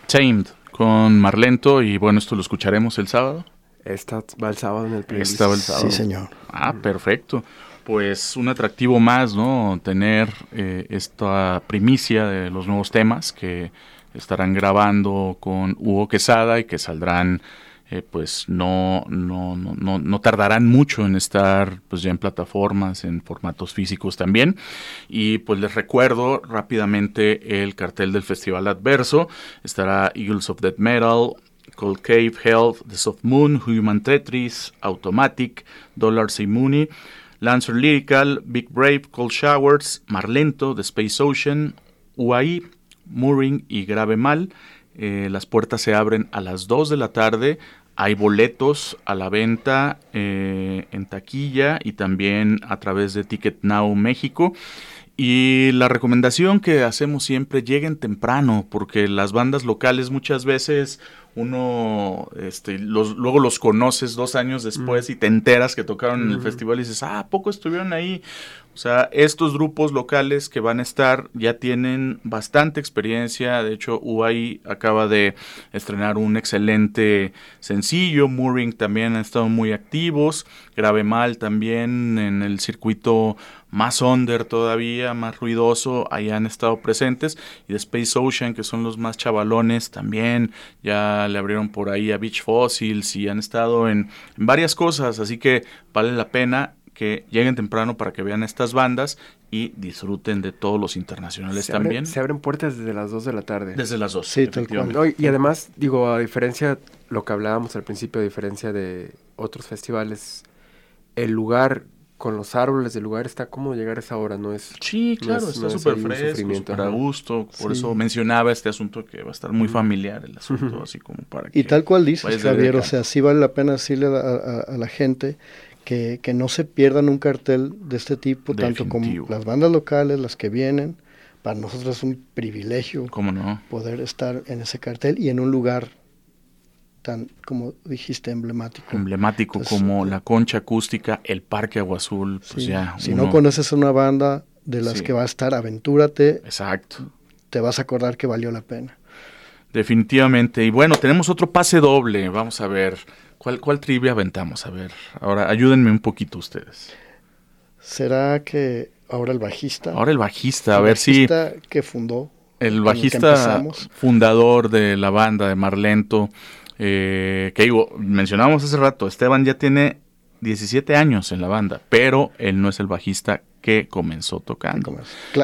[SPEAKER 2] Tamed con Marlento y bueno, esto lo escucharemos el sábado.
[SPEAKER 3] Esta va el sábado en el playlist.
[SPEAKER 2] Esta va el sábado.
[SPEAKER 4] Sí, señor.
[SPEAKER 2] Ah, perfecto. Pues un atractivo más, ¿no? Tener eh, esta primicia de los nuevos temas que estarán grabando con Hugo Quesada y que saldrán, eh, pues no, no, no, no, tardarán mucho en estar pues ya en plataformas, en formatos físicos también. Y pues les recuerdo rápidamente el cartel del Festival Adverso. Estará Eagles of Death Metal, Cold Cave, Health, The Soft Moon, Human Tetris, Automatic, Dollar Mooney, Lancer Lyrical, Big Brave, Cold Showers, Marlento, The Space Ocean, UAI, Mooring y Grave Mal. Eh, las puertas se abren a las 2 de la tarde. Hay boletos a la venta eh, en taquilla y también a través de Ticket Now México. Y la recomendación que hacemos siempre, lleguen temprano, porque las bandas locales muchas veces uno este, los, luego los conoces dos años después y te enteras que tocaron en el festival y dices, ah, ¿a poco estuvieron ahí? O sea, estos grupos locales que van a estar ya tienen bastante experiencia. De hecho, UAI acaba de estrenar un excelente sencillo. Mooring también han estado muy activos. Grave Mal también en el circuito más under todavía, más ruidoso, ahí han estado presentes. Y de Space Ocean, que son los más chavalones, también ya le abrieron por ahí a Beach Fossils y han estado en, en varias cosas. Así que vale la pena que lleguen temprano para que vean estas bandas y disfruten de todos los internacionales
[SPEAKER 3] Se
[SPEAKER 2] también.
[SPEAKER 3] abren, se abren puertas desde las 2 de la tarde.
[SPEAKER 2] Desde las dos.
[SPEAKER 4] Sí, tal
[SPEAKER 2] efectivamente.
[SPEAKER 3] No, y, y además, digo, a diferencia, lo que hablábamos al principio, a diferencia de otros festivales, el lugar con los árboles del lugar está cómodo llegar a esa hora, no es...
[SPEAKER 2] Sí,
[SPEAKER 3] No
[SPEAKER 2] claro,
[SPEAKER 3] es-
[SPEAKER 2] está
[SPEAKER 3] no es
[SPEAKER 2] súper fresco, súper a gusto. Por
[SPEAKER 4] Sí.
[SPEAKER 2] eso mencionaba este asunto que va a estar muy familiar el asunto, así como para que...
[SPEAKER 4] Y tal cual dices, Javier, o sea, sí vale la pena decirle a, a- a la gente que, que no se pierdan un cartel de este tipo, tanto como las bandas locales, las que vienen. Para nosotros es un privilegio
[SPEAKER 2] ¿Cómo no?
[SPEAKER 4] poder estar en ese cartel y en un lugar tan, como dijiste, emblemático.
[SPEAKER 2] Emblemático
[SPEAKER 4] Entonces,
[SPEAKER 2] como
[SPEAKER 4] eh,
[SPEAKER 2] la concha acústica, el Parque Agua Azul, pues
[SPEAKER 4] Sí,
[SPEAKER 2] ya...
[SPEAKER 4] si
[SPEAKER 2] uno-
[SPEAKER 4] no conoces una banda de las
[SPEAKER 2] Sí.
[SPEAKER 4] que va a estar, aventúrate,
[SPEAKER 2] Exacto.
[SPEAKER 4] te vas a acordar que valió la pena.
[SPEAKER 2] Definitivamente. Y bueno, tenemos otro pase doble. Vamos a ver. ¿Cuál, cuál trivia aventamos? A ver, ahora ayúdenme un poquito ustedes.
[SPEAKER 4] ¿Será que ahora el bajista?
[SPEAKER 2] Ahora el bajista, a
[SPEAKER 4] el
[SPEAKER 2] ver si
[SPEAKER 4] bajista que fundó
[SPEAKER 2] el bajista fundador de la banda de Marlento, eh, que digo, mencionábamos hace rato, Esteban ya tiene 17 años en la banda, pero él no es el bajista que comenzó tocando.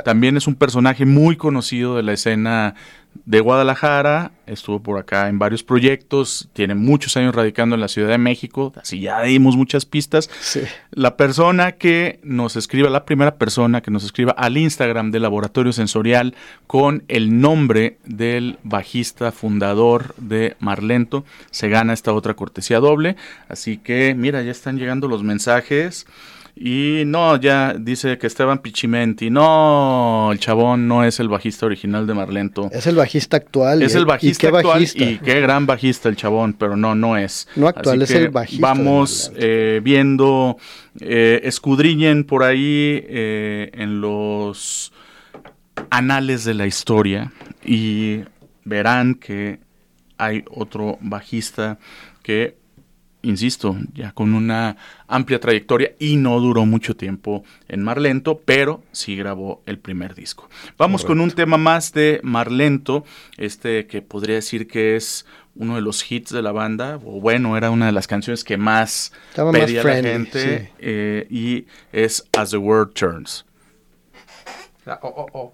[SPEAKER 2] También es un personaje muy conocido de la escena de Guadalajara, estuvo por acá en varios proyectos, tiene muchos años radicando en la Ciudad de México, así ya dimos muchas pistas.
[SPEAKER 4] sí.
[SPEAKER 2] La persona que nos escriba, la primera persona que nos escriba al Instagram del Laboratorio Sensorial con el nombre del bajista fundador de Marlento, se gana esta otra cortesía doble. Así que, mira, ya están llegando los mensajes. Y no, ya dice que Esteban Pichimenti, no, el chabón no es el bajista original de Marlento.
[SPEAKER 4] Es el bajista actual.
[SPEAKER 2] Es el bajista
[SPEAKER 4] ¿y qué
[SPEAKER 2] actual
[SPEAKER 4] bajista?
[SPEAKER 2] y qué gran bajista el chabón, pero no, no es.
[SPEAKER 4] No actual,
[SPEAKER 2] Así
[SPEAKER 4] es el bajista
[SPEAKER 2] Vamos eh, viendo, eh, escudriñen por ahí eh, en los anales de la historia y verán que hay otro bajista que, insisto, ya con una amplia trayectoria y no duró mucho tiempo en Marlento, pero sí grabó el primer disco. Vamos con un tema más de Marlento, este que podría decir que es uno de los hits de la banda, o bueno, era una de las canciones que más
[SPEAKER 4] Estaba más
[SPEAKER 2] pedía la gente,
[SPEAKER 4] sí.
[SPEAKER 2] eh, y es As the World Turns.
[SPEAKER 3] Oh, oh, oh.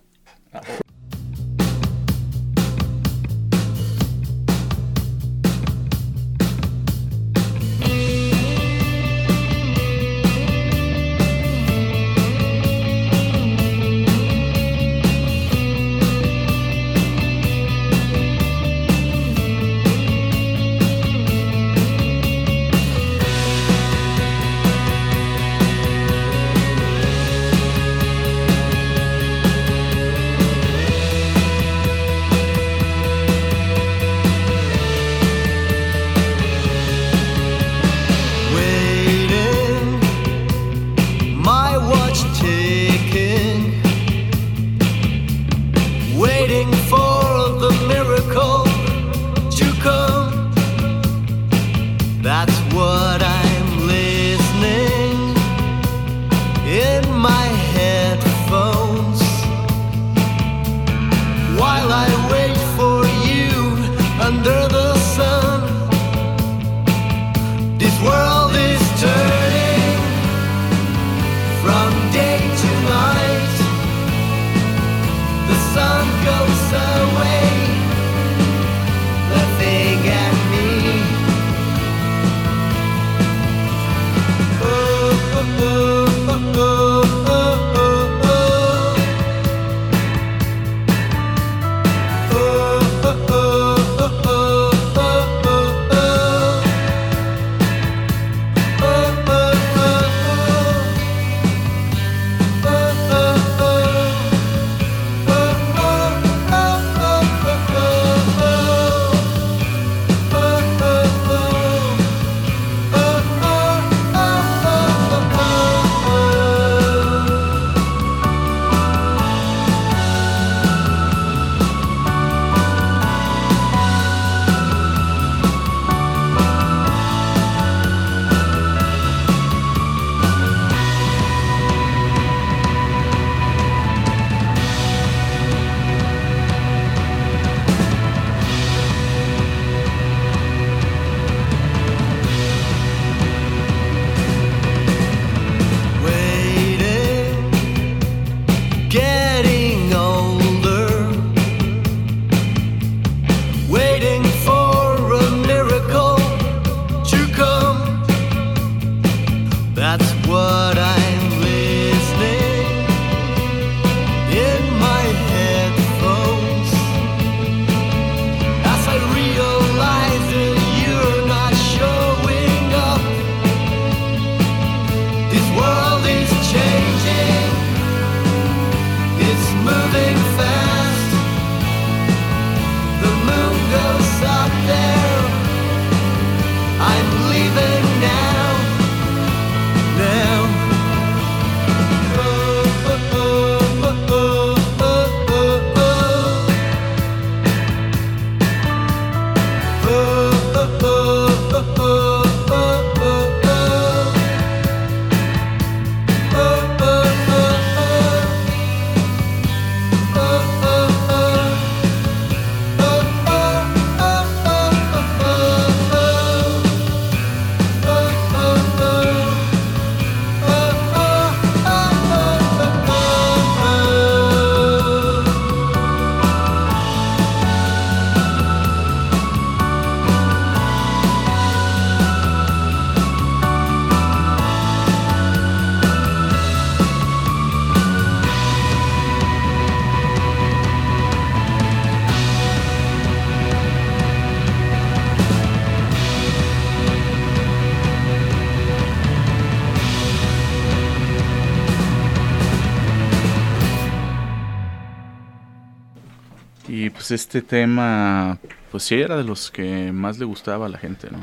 [SPEAKER 2] Este tema, pues sí era de los que más le gustaba a la gente, ¿no?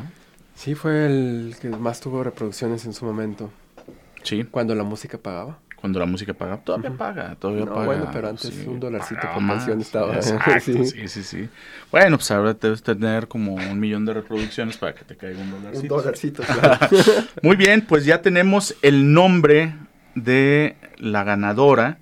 [SPEAKER 3] Sí, fue el que más tuvo reproducciones en su momento.
[SPEAKER 2] Sí,
[SPEAKER 3] Cuando la música pagaba.
[SPEAKER 2] cuando la música paga, todavía paga, todavía
[SPEAKER 3] No,
[SPEAKER 2] paga.
[SPEAKER 3] bueno, pero antes un dolarcito por
[SPEAKER 2] más,
[SPEAKER 3] canción estaba.
[SPEAKER 2] Exacto,
[SPEAKER 3] Sí.
[SPEAKER 2] sí. sí, sí, Bueno, pues ahora debes tener como un millón de reproducciones para que te caiga un dolarcito.
[SPEAKER 3] Un dolarcito, claro.
[SPEAKER 2] Muy bien, pues ya tenemos el nombre de la ganadora,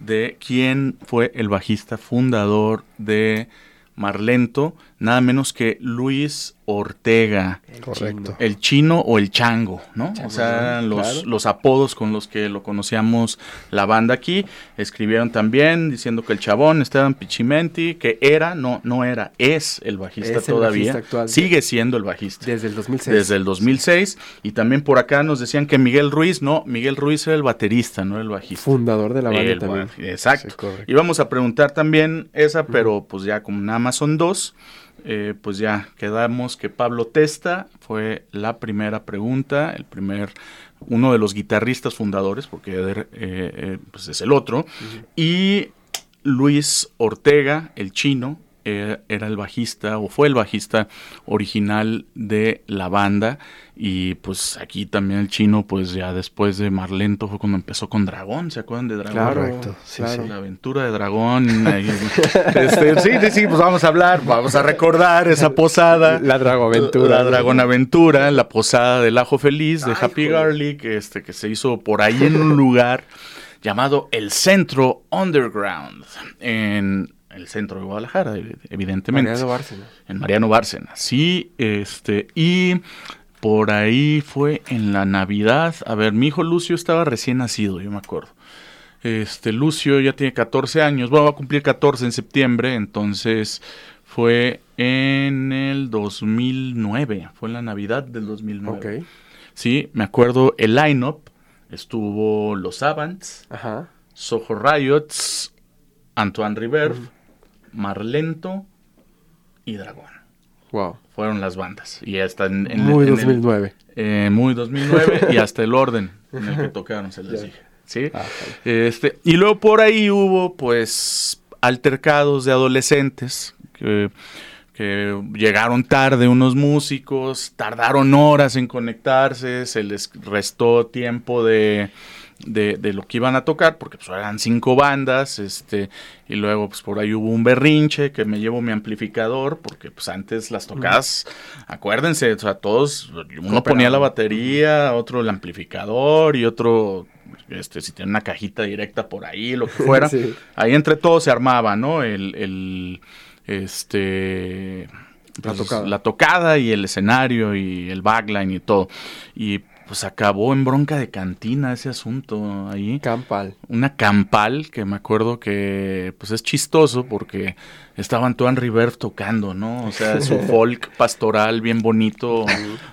[SPEAKER 2] de quién fue el bajista fundador de Marlento, nada menos que Luis Ortega.
[SPEAKER 4] Correcto.
[SPEAKER 2] El chino o el chango, ¿no?
[SPEAKER 3] Chango,
[SPEAKER 2] o sea, los,
[SPEAKER 3] Claro.
[SPEAKER 2] los apodos con los que lo conocíamos la banda aquí. Escribieron también diciendo que el chabón Esteban Pichimenti, que era, no, no era, es el bajista
[SPEAKER 3] Es el
[SPEAKER 2] todavía.
[SPEAKER 3] bajista actual.
[SPEAKER 2] Sigue siendo el bajista.
[SPEAKER 3] Desde el 2006.
[SPEAKER 2] Desde el 2006. Y también por acá nos decían que Miguel Ruiz, no, Miguel Ruiz era el baterista, no era el bajista.
[SPEAKER 3] Fundador de la banda
[SPEAKER 2] El
[SPEAKER 3] también.
[SPEAKER 2] Exacto.
[SPEAKER 4] Sí,
[SPEAKER 2] y vamos a preguntar también esa, pero pues ya como nada más son dos, eh, pues ya quedamos que Pablo Testa fue la primera pregunta, el primer, uno de los guitarristas fundadores, porque eh, eh, pues es el otro, y Luis Ortega, el chino, era el bajista o fue el bajista original de la banda y pues aquí también el chino pues ya después de Marlento fue cuando empezó con Dragón, ¿se acuerdan de Dragón?
[SPEAKER 3] Claro,
[SPEAKER 4] Correcto, sí,
[SPEAKER 3] claro.
[SPEAKER 2] La aventura de Dragón. este, sí, sí, sí, pues vamos a hablar, vamos a recordar esa posada.
[SPEAKER 3] La Dragoaventura.
[SPEAKER 2] La Dragón Aventura, la posada del Ajo Feliz de
[SPEAKER 3] Ay,
[SPEAKER 2] Happy
[SPEAKER 3] joder.
[SPEAKER 2] Garlic, este, que se hizo por ahí en un lugar llamado el Centro Underground, en el centro de Guadalajara, ev- evidentemente
[SPEAKER 3] Mariano Bárcena.
[SPEAKER 2] en Mariano Bárcena. Sí, este, y por ahí fue en la Navidad. A ver, mi hijo Lucio estaba recién nacido, yo me acuerdo. Este, Lucio ya tiene 14 años, bueno, va a cumplir 14 en septiembre, entonces fue en el 2009, fue en la Navidad del 2009.
[SPEAKER 3] Ok.
[SPEAKER 2] Sí, me acuerdo el line-up, estuvo Los Avants,
[SPEAKER 3] Ajá.
[SPEAKER 2] Soho Riots, Antoine River, Marlento y Dragón
[SPEAKER 3] Wow.
[SPEAKER 2] fueron las bandas. Y hasta en, en-
[SPEAKER 3] Muy
[SPEAKER 2] en el-
[SPEAKER 3] 2009.
[SPEAKER 2] eh, muy 2009 y hasta el orden en el que tocaron, se les dije. ¿Sí?
[SPEAKER 3] Ah,
[SPEAKER 2] Este, y luego por ahí hubo, pues, altercados de adolescentes que, que llegaron tarde unos músicos, tardaron horas en conectarse, se les restó tiempo de, de, de lo que iban a tocar, porque pues eran cinco bandas, este, y luego pues por ahí hubo un berrinche que me llevo mi amplificador, porque pues antes las tocadas, acuérdense, o sea, todos, uno ponía la batería, otro el amplificador y otro, este, si tiene una cajita directa por ahí, lo que fuera,
[SPEAKER 3] Sí.
[SPEAKER 2] ahí entre todos se armaba, ¿no? El, el este
[SPEAKER 3] La
[SPEAKER 2] pues,
[SPEAKER 3] tocada.
[SPEAKER 2] la tocada y el escenario y el backline y todo. Y pues acabó en bronca de cantina ese asunto ahí.
[SPEAKER 3] Campal.
[SPEAKER 2] Una campal que me acuerdo que pues es chistoso porque estaba Antoine River tocando, ¿no? O sea, su folk pastoral bien bonito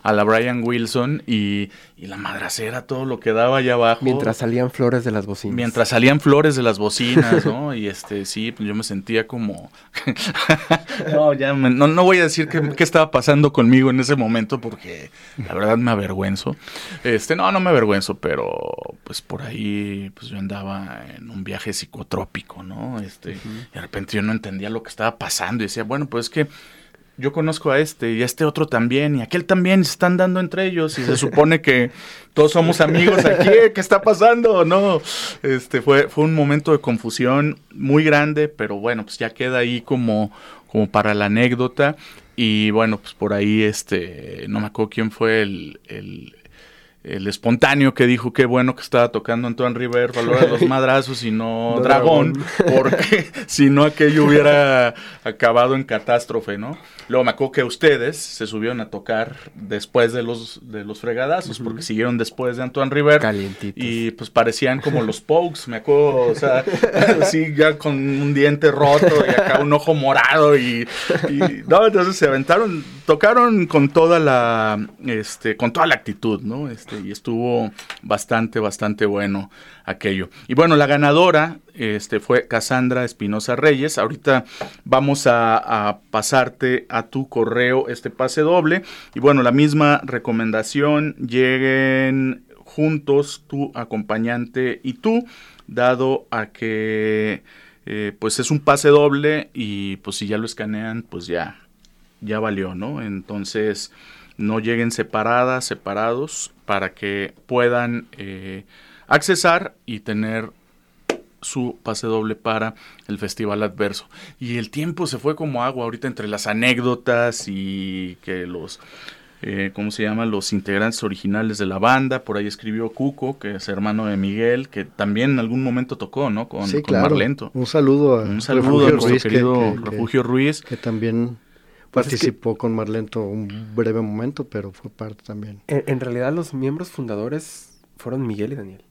[SPEAKER 2] a la Brian Wilson y, y la madracera, todo lo que daba allá abajo.
[SPEAKER 3] Mientras salían flores de las bocinas.
[SPEAKER 2] Mientras salían flores de las bocinas, ¿no? Y este, sí, pues yo me sentía como... no, ya, me- no, no voy a decir qué, qué estaba pasando conmigo en ese momento porque la verdad me avergüenzo. Este, no, no me avergüenzo, pero pues por ahí, pues yo andaba en un viaje psicotrópico, ¿no? Este, y de repente yo no entendía lo que estaba pasando y decía, bueno, pues es que yo conozco a este y a este otro también y aquel también se están dando entre ellos y se supone que todos somos amigos aquí, ¿qué está pasando? No, este fue, fue un momento de confusión muy grande, pero bueno, pues ya queda ahí como, como para la anécdota y bueno, pues por ahí este, no me acuerdo quién fue el, el espontáneo que dijo que bueno que estaba tocando Antoine River, valora los madrazos y no dragón. porque si no aquello hubiera acabado en catástrofe, ¿no? Luego me acuerdo que ustedes se subieron a tocar después de los, de los fregadazos, porque siguieron después de Antoine River.
[SPEAKER 3] Calientitos.
[SPEAKER 2] Y pues parecían como los Pokes, me acuerdo, o sea, así ya con un diente roto y acá un ojo morado y, y- no, entonces se aventaron, tocaron con toda la, este, con toda la actitud, ¿no? Este, y estuvo bastante, bastante bueno aquello. Y bueno, la ganadora, este, fue Cassandra Espinosa Reyes. Ahorita vamos a, pasarte a tu correo este pase doble. Y bueno, la misma recomendación, lleguen juntos tu acompañante y tú, dado a que eh, pues es un pase doble y pues si ya lo escanean, pues ya, ya valió, ¿no? Entonces no lleguen separadas, separados, para que puedan eh, accesar y tener su pase doble para el Festival Adverso. Y el tiempo se fue como agua ahorita entre las anécdotas y que los, eh, ¿cómo se llama? Los integrantes originales de la banda. Por ahí escribió Cuco, que es hermano de Miguel, que también en algún momento tocó, ¿no? Con,
[SPEAKER 4] sí,
[SPEAKER 2] con
[SPEAKER 4] claro.
[SPEAKER 2] Marlento.
[SPEAKER 4] Un saludo a
[SPEAKER 2] Un saludo a nuestro
[SPEAKER 4] Ruiz,
[SPEAKER 2] querido
[SPEAKER 4] que- que-
[SPEAKER 2] Refugio Ruiz.
[SPEAKER 4] que también
[SPEAKER 3] Pues es que-
[SPEAKER 4] participó con Marlento un breve momento, pero fue parte también.
[SPEAKER 3] En, en realidad los miembros fundadores fueron Miguel y Daniel.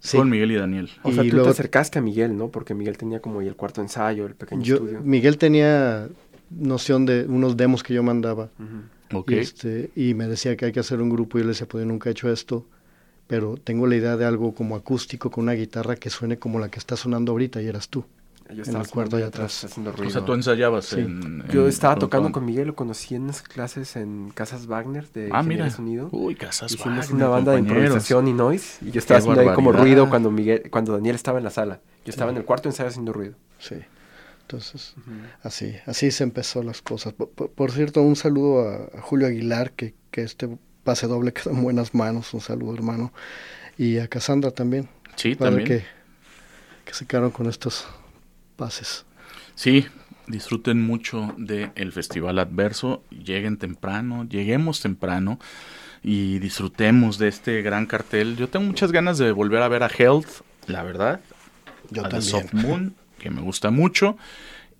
[SPEAKER 4] Sí,
[SPEAKER 2] Con Miguel y Daniel.
[SPEAKER 3] O sea,
[SPEAKER 4] Y
[SPEAKER 3] tú
[SPEAKER 4] luego-
[SPEAKER 3] te acercaste a Miguel, ¿no? Porque Miguel tenía como el cuarto ensayo, el pequeño
[SPEAKER 4] yo,
[SPEAKER 3] estudio.
[SPEAKER 4] Miguel tenía noción de unos demos que yo mandaba.
[SPEAKER 2] Ok.
[SPEAKER 4] y, este, y me decía que hay que hacer un grupo y yo le decía, pues yo nunca he hecho esto, pero tengo la idea de algo como acústico con una guitarra que suene como la que está sonando ahorita y eras tú.
[SPEAKER 3] Yo
[SPEAKER 4] en el cuarto allá atrás.
[SPEAKER 3] haciendo
[SPEAKER 2] O
[SPEAKER 3] ruido.
[SPEAKER 2] sea, tú ensayabas
[SPEAKER 4] Sí.
[SPEAKER 2] en,
[SPEAKER 3] Yo
[SPEAKER 2] en-
[SPEAKER 3] estaba tocando
[SPEAKER 2] con-
[SPEAKER 3] Miguel, lo conocí en unas clases en Casas Wagner de
[SPEAKER 2] Ah, mira.
[SPEAKER 3] Sonido.
[SPEAKER 2] Uy, Casas
[SPEAKER 3] Hicimos
[SPEAKER 2] Wagner,
[SPEAKER 3] una banda de improvisación y noise y yo estaba
[SPEAKER 2] Qué
[SPEAKER 3] haciendo ahí como ruido cuando Miguel, cuando Daniel estaba en la sala. Yo estaba en el cuarto ensayo haciendo ruido.
[SPEAKER 4] Sí. Entonces, así, así se empezó las cosas. Por, por- por cierto, un saludo a, a Julio Aguilar, que, que este pase doble quedó en buenas manos. Un saludo, hermano. Y a Cassandra también.
[SPEAKER 2] Sí,
[SPEAKER 4] Padre
[SPEAKER 2] también.
[SPEAKER 4] que, que se quedaron con estos pases.
[SPEAKER 2] Sí, disfruten mucho del Festival Adverso. Lleguen temprano, lleguemos temprano y disfrutemos de este gran cartel. Yo tengo muchas ganas de volver a ver a Health, la verdad.
[SPEAKER 4] Yo
[SPEAKER 2] a The
[SPEAKER 4] también.
[SPEAKER 2] Soft Moon, que me gusta mucho.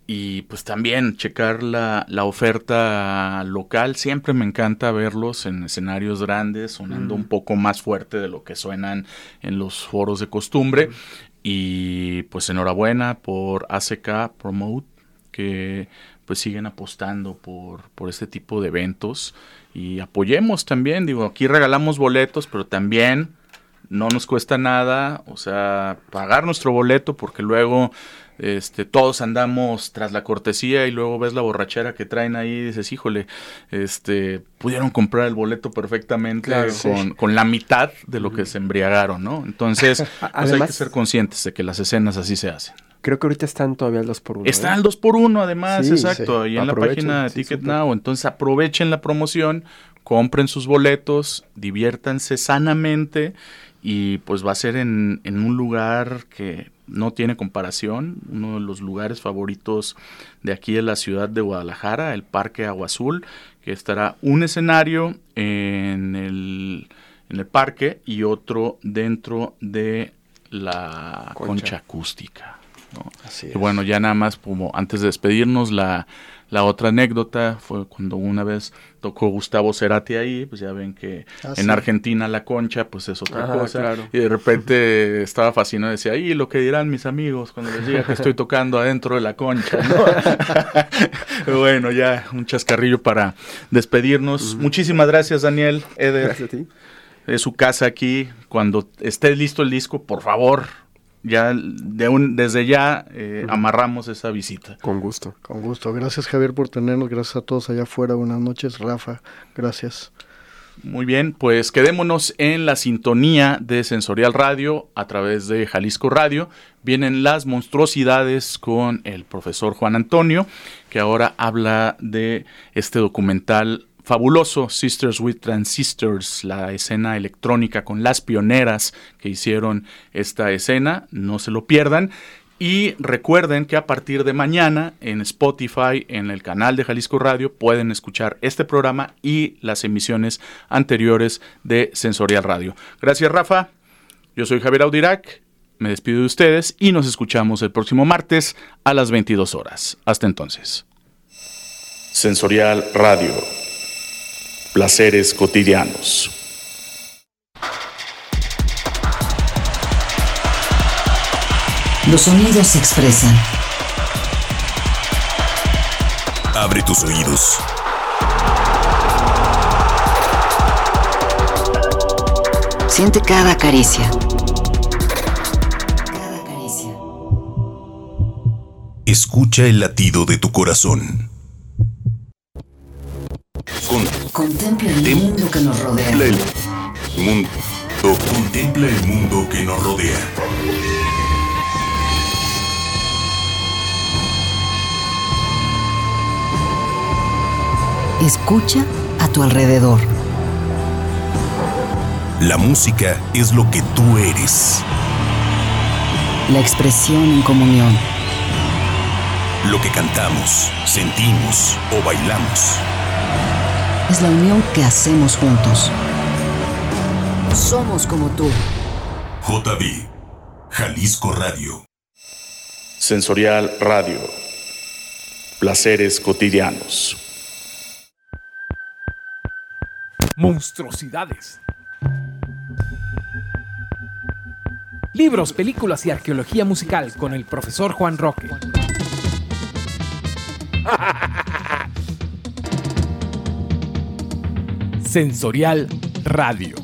[SPEAKER 2] Y pues también checar la, la oferta local. Siempre me encanta verlos en escenarios grandes, sonando un poco más fuerte de lo que suenan en los foros de costumbre. Y pues enhorabuena por ACK Promote, que pues siguen apostando por, por este tipo de eventos. Y apoyemos también, digo, aquí regalamos boletos, pero también no nos cuesta nada, o sea, pagar nuestro boleto porque luego este, todos andamos tras la cortesía y luego ves la borrachera que traen ahí y dices, híjole, este, pudieron comprar el boleto perfectamente
[SPEAKER 3] Claro.
[SPEAKER 2] con, con la mitad de lo que se embriagaron, ¿no? Entonces, pues hay que
[SPEAKER 3] Además-
[SPEAKER 2] ser conscientes de que las escenas así se hacen.
[SPEAKER 3] Creo que ahorita están todavía por uno.
[SPEAKER 2] Está
[SPEAKER 3] ¿eh?
[SPEAKER 2] el 2 por 1 además,
[SPEAKER 3] Sí,
[SPEAKER 2] exacto,
[SPEAKER 3] sí.
[SPEAKER 2] y en la página de Ticket. Now, entonces aprovechen la promoción, compren sus boletos, diviértanse sanamente y pues va a ser en, en un lugar que no tiene comparación, uno de los lugares favoritos de aquí de la ciudad de Guadalajara, el Parque Agua Azul, que estará un escenario en el, en el parque y otro dentro de la
[SPEAKER 3] Concha.
[SPEAKER 2] concha acústica. ¿no?
[SPEAKER 4] Así
[SPEAKER 2] Y bueno, ya nada más como antes de despedirnos, la, la otra anécdota fue cuando una vez tocó Gustavo Cerati ahí, pues ya ven que
[SPEAKER 4] Ah,
[SPEAKER 2] en
[SPEAKER 4] sí.
[SPEAKER 2] Argentina la concha pues es otra
[SPEAKER 3] Ajá,
[SPEAKER 2] cosa.
[SPEAKER 3] claro.
[SPEAKER 2] Y de repente estaba fascinado, decía, y lo que dirán mis amigos cuando les diga que estoy tocando adentro de la concha, ¿no? bueno, ya un chascarrillo para despedirnos. Muchísimas gracias, Daniel, Eder
[SPEAKER 3] Gracias a ti.
[SPEAKER 2] es su casa aquí. Cuando esté listo el disco, por favor, ya de un, desde ya eh, amarramos esa visita.
[SPEAKER 3] Con gusto.
[SPEAKER 4] Con gusto. Gracias, Javier, por tenernos. Gracias a todos allá afuera. Buenas noches, Rafa. Gracias.
[SPEAKER 2] Muy bien, pues quedémonos en la sintonía de Sensorial Radio a través de Jalisco Radio. Vienen las monstruosidades con el profesor Juan Antonio, que ahora habla de este documental fabuloso, Sisters with Transistors, la escena electrónica con las pioneras que hicieron esta escena. No se lo pierdan. Y recuerden que a partir de mañana en Spotify, en el canal de Jalisco Radio, pueden escuchar este programa y las emisiones anteriores de Sensorial Radio. Gracias, Rafa. Yo soy Javier Audirac. Me despido de ustedes y nos escuchamos el próximo martes a las 22 horas. Hasta entonces. Sensorial Radio. Placeres cotidianos.
[SPEAKER 5] Los sonidos se expresan.
[SPEAKER 6] Abre tus oídos.
[SPEAKER 5] Siente cada caricia. Cada caricia.
[SPEAKER 6] Escucha el latido de tu corazón.
[SPEAKER 5] Contempla el mundo que nos rodea.
[SPEAKER 6] Mundo. Contempla el mundo que nos rodea.
[SPEAKER 5] Escucha a tu alrededor.
[SPEAKER 6] La música es lo que tú eres.
[SPEAKER 5] La expresión en comunión.
[SPEAKER 6] Lo que cantamos, sentimos o bailamos
[SPEAKER 5] es la unión que hacemos juntos. Somos como tú.
[SPEAKER 6] JB, Jalisco Radio.
[SPEAKER 2] Sensorial Radio. Placeres cotidianos.
[SPEAKER 7] Monstruosidades. Libros, películas y arqueología musical con el profesor Juan Roque. Sensorial Radio.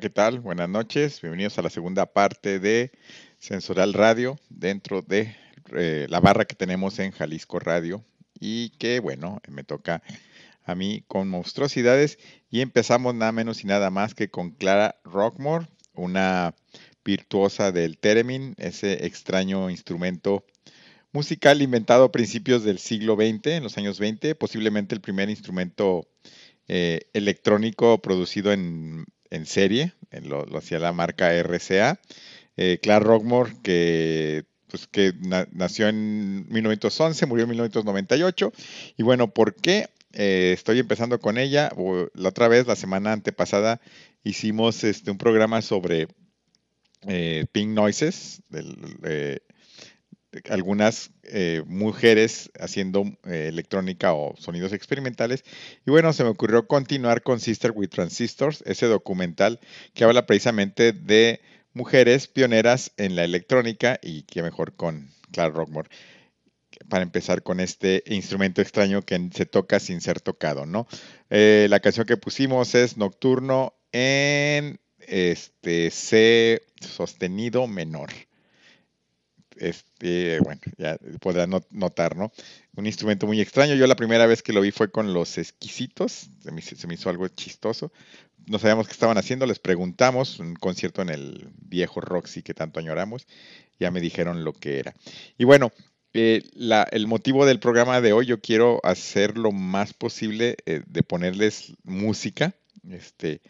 [SPEAKER 8] ¿Qué tal? Buenas noches. Bienvenidos a la segunda parte de Sensorial Radio dentro de eh, la barra que tenemos en Jalisco Radio y que, bueno, me toca a mí con monstruosidades y empezamos nada menos y nada más que con Clara Rockmore, una virtuosa del theremin, ese extraño instrumento musical inventado a principios del siglo XX, en los años 20, posiblemente el primer instrumento eh, electrónico producido en, en serie, lo, hacía la marca RCA. Eh, Clara Rockmore, que pues que na- nació en 1911, murió en 1998. Y bueno, ¿por qué eh, estoy empezando con ella? O- La otra vez, la semana antepasada, hicimos este, un programa sobre eh, pink noises, algunas eh, mujeres haciendo eh, electrónica o sonidos experimentales. Y bueno, se me ocurrió continuar con Sister with Transistors, ese documental que habla precisamente de mujeres pioneras en la electrónica y qué mejor con Clara Rockmore para empezar con este instrumento extraño que se toca sin ser tocado, ¿no? Eh, la canción que pusimos es Nocturno en este C sostenido menor. Este, bueno, ya podrán not- notar, ¿no? Un instrumento muy extraño. Yo la primera vez que lo vi fue con los exquisitos. Se me, hizo- algo chistoso. No sabíamos qué estaban haciendo. Les preguntamos. Un concierto en el viejo Roxy que tanto añoramos. Ya me dijeron lo que era. Y bueno, eh, el motivo del programa de hoy, yo quiero hacer lo más posible eh, de ponerles música. Este,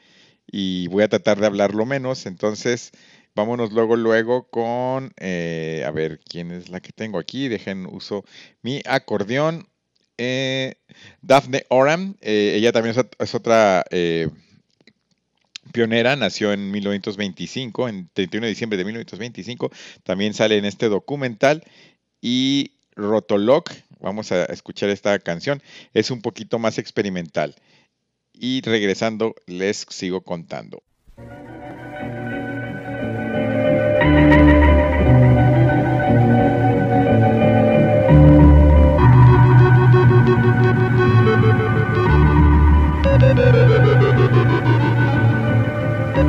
[SPEAKER 8] y voy a tratar de hablar lo menos. Entonces, vámonos luego, luego con, eh, a ver, ¿quién es la que tengo aquí? Dejen uso mi acordeón. Eh, Daphne Oram, eh, ella también es, ot- es otra pionera, nació en 1925, en 31 de diciembre de 1925. También sale en este documental. Y Rotolok, vamos a escuchar esta canción, es un poquito más experimental. Y regresando, les sigo contando.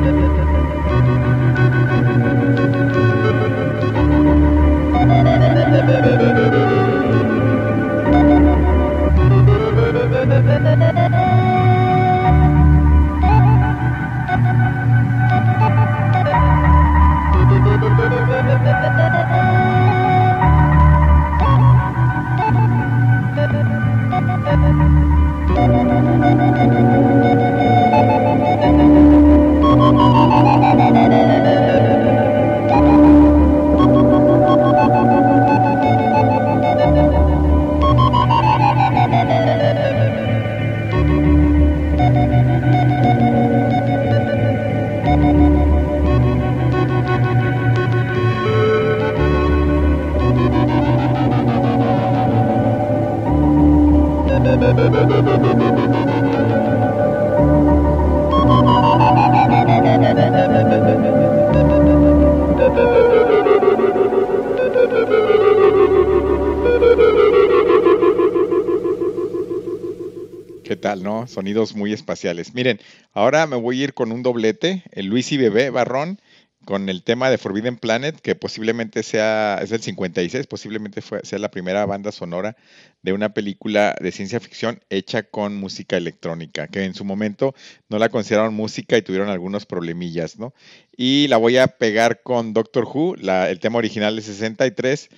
[SPEAKER 8] ¿Qué no? Sonidos muy espaciales. Miren, ahora me voy a ir con un doblete, el Luis y Bebé Barrón, con el tema de Forbidden Planet, que posiblemente sea, es del 56, posiblemente fue, sea la primera banda sonora de una película de ciencia ficción hecha con música electrónica, que en su momento no la consideraron música y tuvieron algunos problemillas, ¿no? Y la voy a pegar con Doctor Who, el tema original de 63,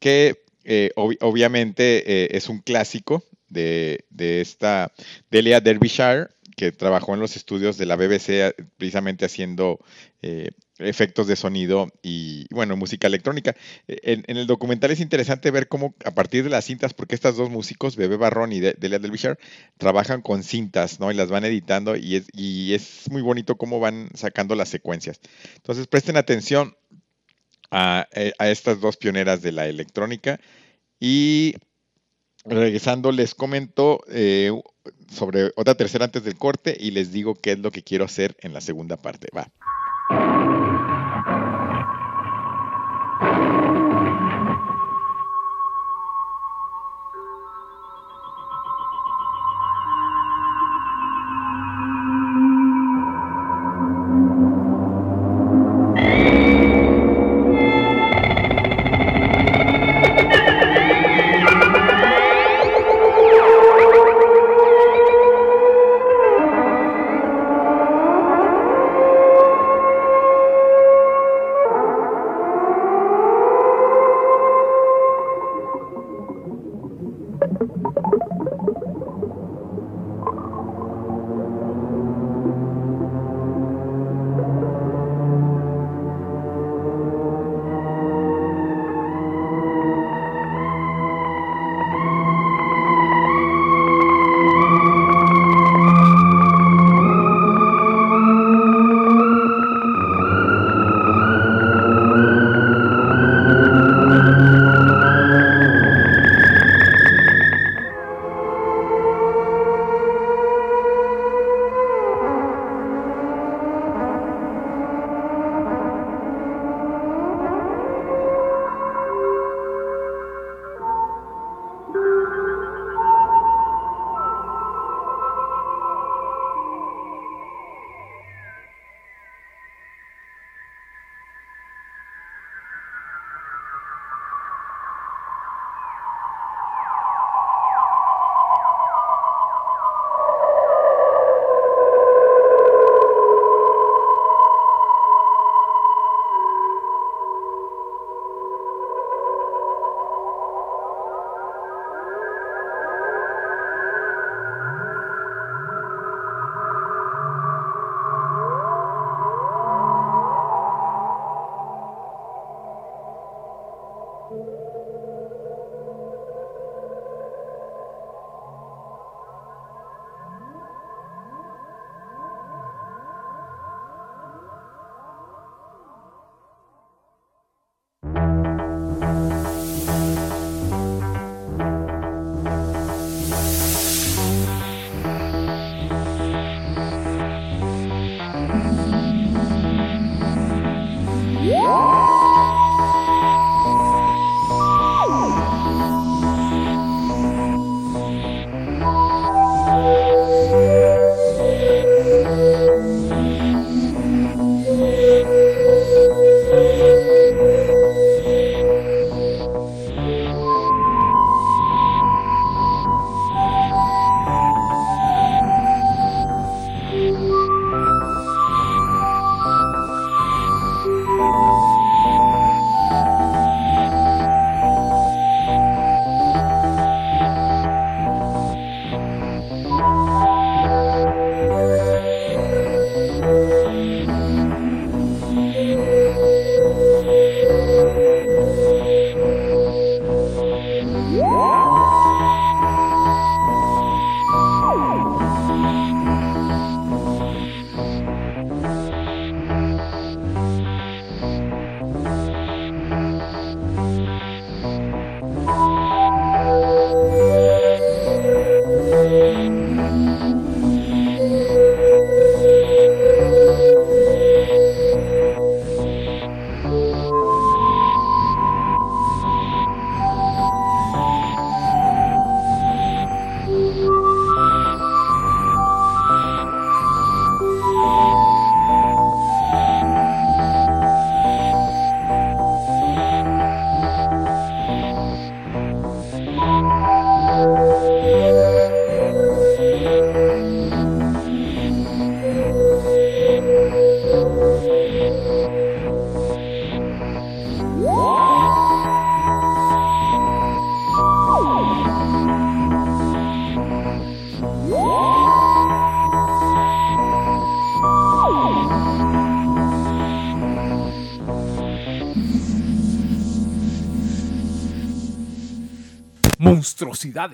[SPEAKER 8] que eh, ob- obviamente eh, es un clásico de, de esta Delia Derbyshire, que trabajó en los estudios de la BBC eh, precisamente haciendo eh, efectos de sonido y, bueno, música electrónica. Eh, En, en el documental es interesante ver cómo a partir de las cintas, porque estos dos músicos, Bebé Barrón y De- Delia Derbyshire, trabajan con cintas, ¿no? Y las van editando y es, y es muy bonito cómo van sacando las secuencias. Entonces, presten atención a, a estas dos pioneras de la electrónica y regresando les comento eh, sobre otra tercera antes del corte y les digo qué es lo que quiero hacer en la segunda parte. Va.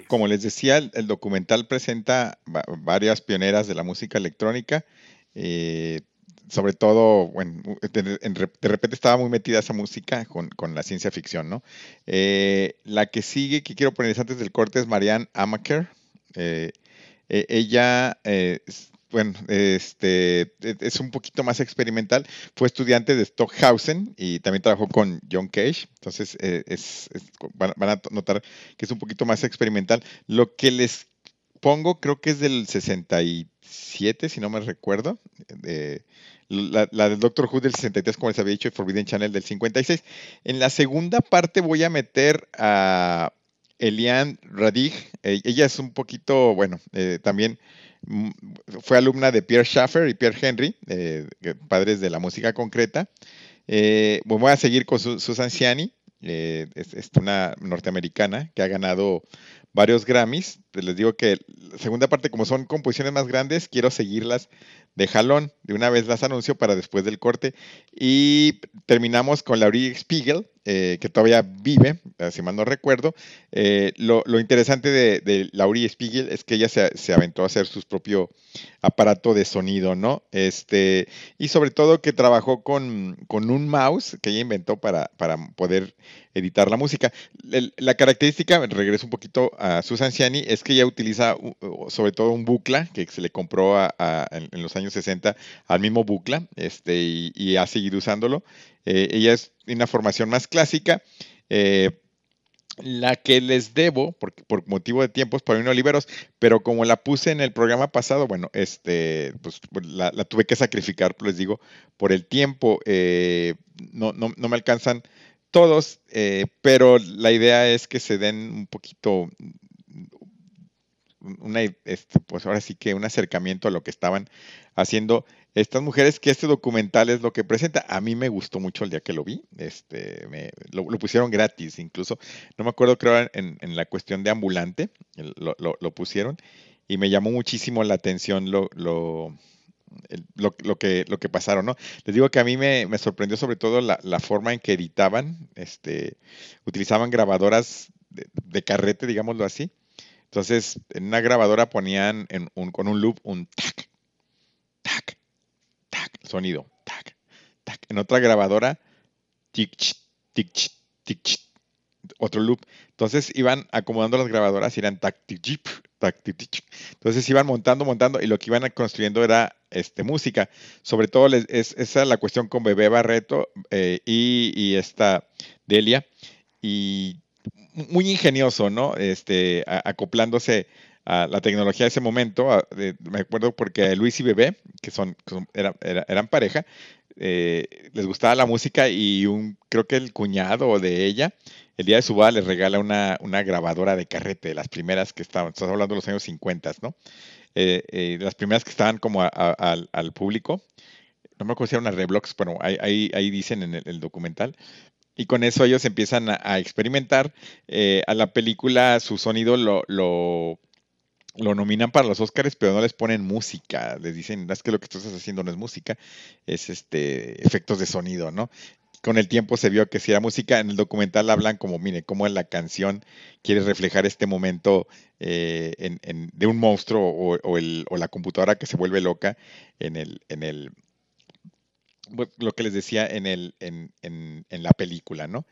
[SPEAKER 8] Como les decía, el, documental presenta va- varias pioneras de la música electrónica. eh, sobre todo, bueno, de, en re- de repente estaba muy metida esa música con, la ciencia ficción, ¿no? Eh, la que sigue, que quiero ponerles antes del corte, es Marianne Amaker. Eh, eh, ella, bueno, este, e- es un poquito más experimental. Fue estudiante de Stockhausen y también trabajó con John Cage. Entonces, eh, es, van, a notar que es un poquito más experimental. Lo que les pongo, creo que es del 67, si no me recuerdo. La, del Doctor Who del 63, como les había dicho, y Forbidden Channel del 56. En la segunda parte voy a meter a Eliane Radig. Eh, ella es un poquito, bueno, eh, también fue alumna de Pierre Schaeffer y Pierre Henry, eh, padres de la música concreta. Eh, bueno, voy a seguir con Su- Susan Ciani, eh, es, es una norteamericana que ha ganado varios Grammys. Les digo que la segunda parte, como son composiciones más grandes, quiero seguirlas de jalón. De una vez las anuncio para después del corte. Y terminamos con Laurie Spiegel, eh, que todavía vive, eh, si mal no recuerdo. Eh, lo, lo interesante de, de Laurie Spiegel es que ella se, aventó a hacer su propio aparato de sonido, ¿no? Este, y sobre todo que trabajó con, un mouse que ella inventó para, poder editar la música. La característica, regreso un poquito a Susan Ciani, es que ella utiliza sobre todo un bucla que se le compró en, en los años 60 al mismo bucla este, y, y ha seguido usándolo. Eh, ella es una formación más clásica. eh, la que les debo, por, por motivo de tiempos, Paulino Oliveros, pero como la puse en el programa pasado, bueno, este, pues la, la tuve que sacrificar, les digo, por el tiempo. eh, no, no, no me alcanzan todos, pero la idea es que se den un poquito, una, este, pues ahora sí que un acercamiento a lo que estaban haciendo estas mujeres, que este documental es lo que presenta. A mí me gustó mucho el día que lo vi, este, me- lo, pusieron gratis incluso, no me acuerdo, creo en, la cuestión de ambulante, lo, lo- pusieron y me llamó muchísimo la atención lo, lo, lo, que, lo que pasaron, ¿no? Les digo que a mí me, me sorprendió sobre todo la, la forma en que editaban, este, utilizaban grabadoras de, de carrete, digámoslo así. Entonces, en una grabadora ponían en un- con un loop un tac, tac, sonido, tac, tac. En otra grabadora, tic, tic, tic, ch, otro loop. Entonces iban acomodando las grabadoras y eran tac, tic, tac, tic, tic. Entonces iban montando, montando y lo que iban construyendo era este, música. Sobre todo les- es, esa es la cuestión con Bebé Barreto eh, y, esta Delia. Y muy ingenioso, ¿no? Este, acoplándose a la tecnología de ese momento. de- me acuerdo porque Luis y Bebé, que son, eran pareja, eh, les gustaba la música y un, creo que el cuñado de ella, el día de su boda les regala una, una grabadora de carrete, las primeras que estaban, estás hablando de los años 50, ¿no? Eh, eh, las primeras que estaban como al, al público. No me acuerdo si era una Reblox, pero ahí, ahí, dicen en el, documental. Y con eso ellos empiezan a, experimentar. A la película su sonido lo, lo nominan para los Oscars, pero no les ponen música. Les dicen, es que lo que tú estás haciendo no es música, es este efectos de sonido, ¿no? Con el tiempo se vio que si era música, en el documental hablan como, mire, cómo la canción quiere reflejar este momento eh, en- en- de un monstruo o, o el- o la computadora que se vuelve loca en el, en el, lo que les decía en, el, en, en- en la película, ¿no?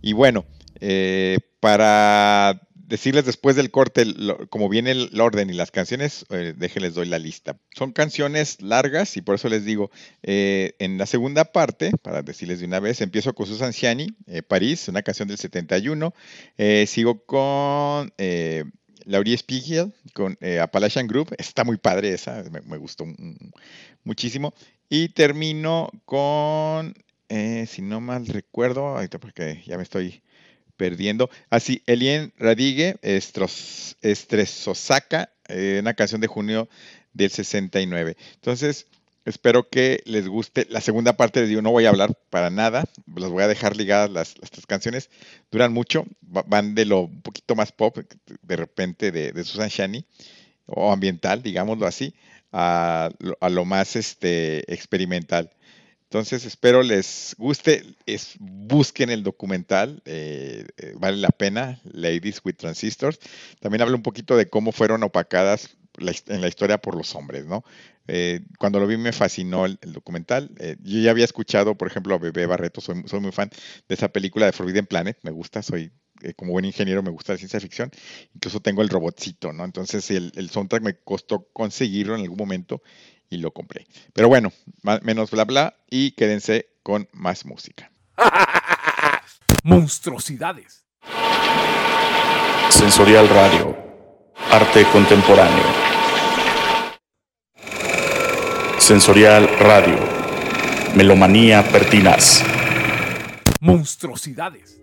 [SPEAKER 8] Y bueno, eh, para decirles después del corte, como viene el, orden y las canciones, eh, déjenles doy la lista. Son canciones largas y por eso les digo, eh, en la segunda parte, para decirles de una vez, empiezo con Susan Ciani, eh, París, una canción del 71. Eh, sigo con Laurie Spiegel, con Appalachian Group. Está muy padre esa, me, me gustó muchísimo. Y termino con, eh, si no mal recuerdo, ahorita porque ya me estoy perdiendo. Así, Elien Radigue, Estros, Estresosaka, eh, una canción de junio del 69. Entonces, espero que les guste. La segunda parte, les digo, no voy a hablar para nada, las voy a dejar ligadas las, tres canciones. Duran mucho, va- van de lo un poquito más pop, de repente de, Susan Shani, o ambiental, digámoslo así, a, a lo más este, experimental. Entonces espero les guste, es, busquen el documental, eh, eh, vale la pena, Ladies with Transistors. También habla un poquito de cómo fueron opacadas la en la historia por los hombres, ¿no? Eh, cuando lo vi me fascinó el, el documental. Eh, yo ya había escuchado, por ejemplo, a Bebé Barreto, soy, soy muy fan de esa película de Forbidden Planet, me gusta, soy eh, como buen ingeniero, me gusta la ciencia ficción. Incluso tengo el robotcito, ¿no? Entonces el, el soundtrack me costó conseguirlo en algún momento y lo compré. Pero bueno, menos bla bla y quédense con más música.
[SPEAKER 7] Monstruosidades.
[SPEAKER 2] Sensorial Radio. Arte contemporáneo. Sensorial Radio. Melomanía pertinaz.
[SPEAKER 7] Monstruosidades.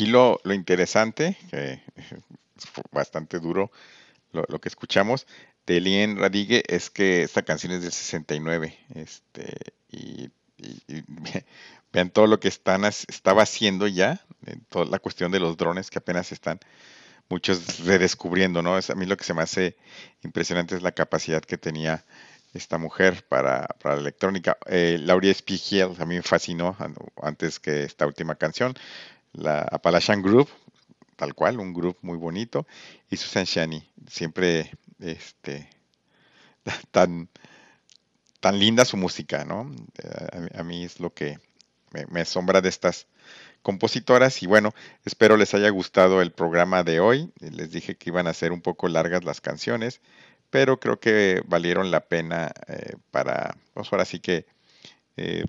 [SPEAKER 8] Aquí lo, lo interesante, que es bastante duro lo, que escuchamos, de Lien Radigue es que esta canción es del 69. Este, y, y- vean todo lo que están, estaba haciendo ya, toda la cuestión de los drones que apenas están muchos redescubriendo, ¿no? Es a mí lo que se me hace impresionante es la capacidad que tenía esta mujer para, para la electrónica. Eh, Laurie Spiegel a mí me fascinó an- antes que esta última canción, la Appalachian Group, tal cual, un grupo muy bonito, y Susan Shani, siempre este, tan, tan linda su música, ¿no? Eh, A, mí- es lo que me, me asombra de estas compositoras y bueno, espero les haya gustado el programa de hoy. Les dije que iban a ser un poco largas las canciones, pero creo que valieron la pena eh, para, pues ahora sí que eh,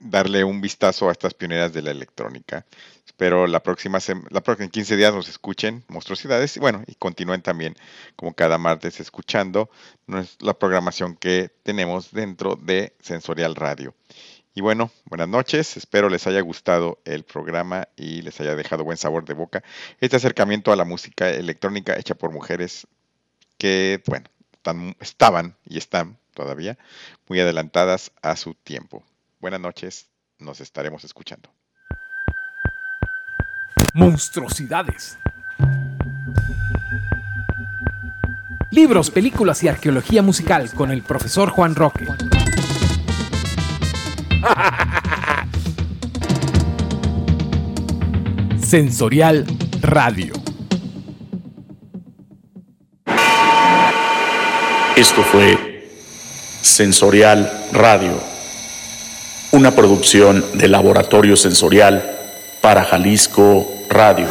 [SPEAKER 8] darle un vistazo a estas pioneras de la electrónica. Espero la próxima la próxima en 15 días nos escuchen monstruosidades y bueno, y continúen también como cada martes escuchando la programación que tenemos dentro de Sensorial Radio. Y bueno, buenas noches, espero les haya gustado el programa y les haya dejado buen sabor de boca. Este acercamiento a la música electrónica hecha por mujeres que, bueno, están- estaban y están todavía muy adelantadas a su tiempo. Buenas noches, nos estaremos escuchando.
[SPEAKER 7] Monstruosidades. Libros, películas y arqueología musical con el profesor Juan Roque. Sensorial Radio.
[SPEAKER 2] Esto fue Sensorial Radio, una producción de Laboratorio Sensorial para Jalisco Radio.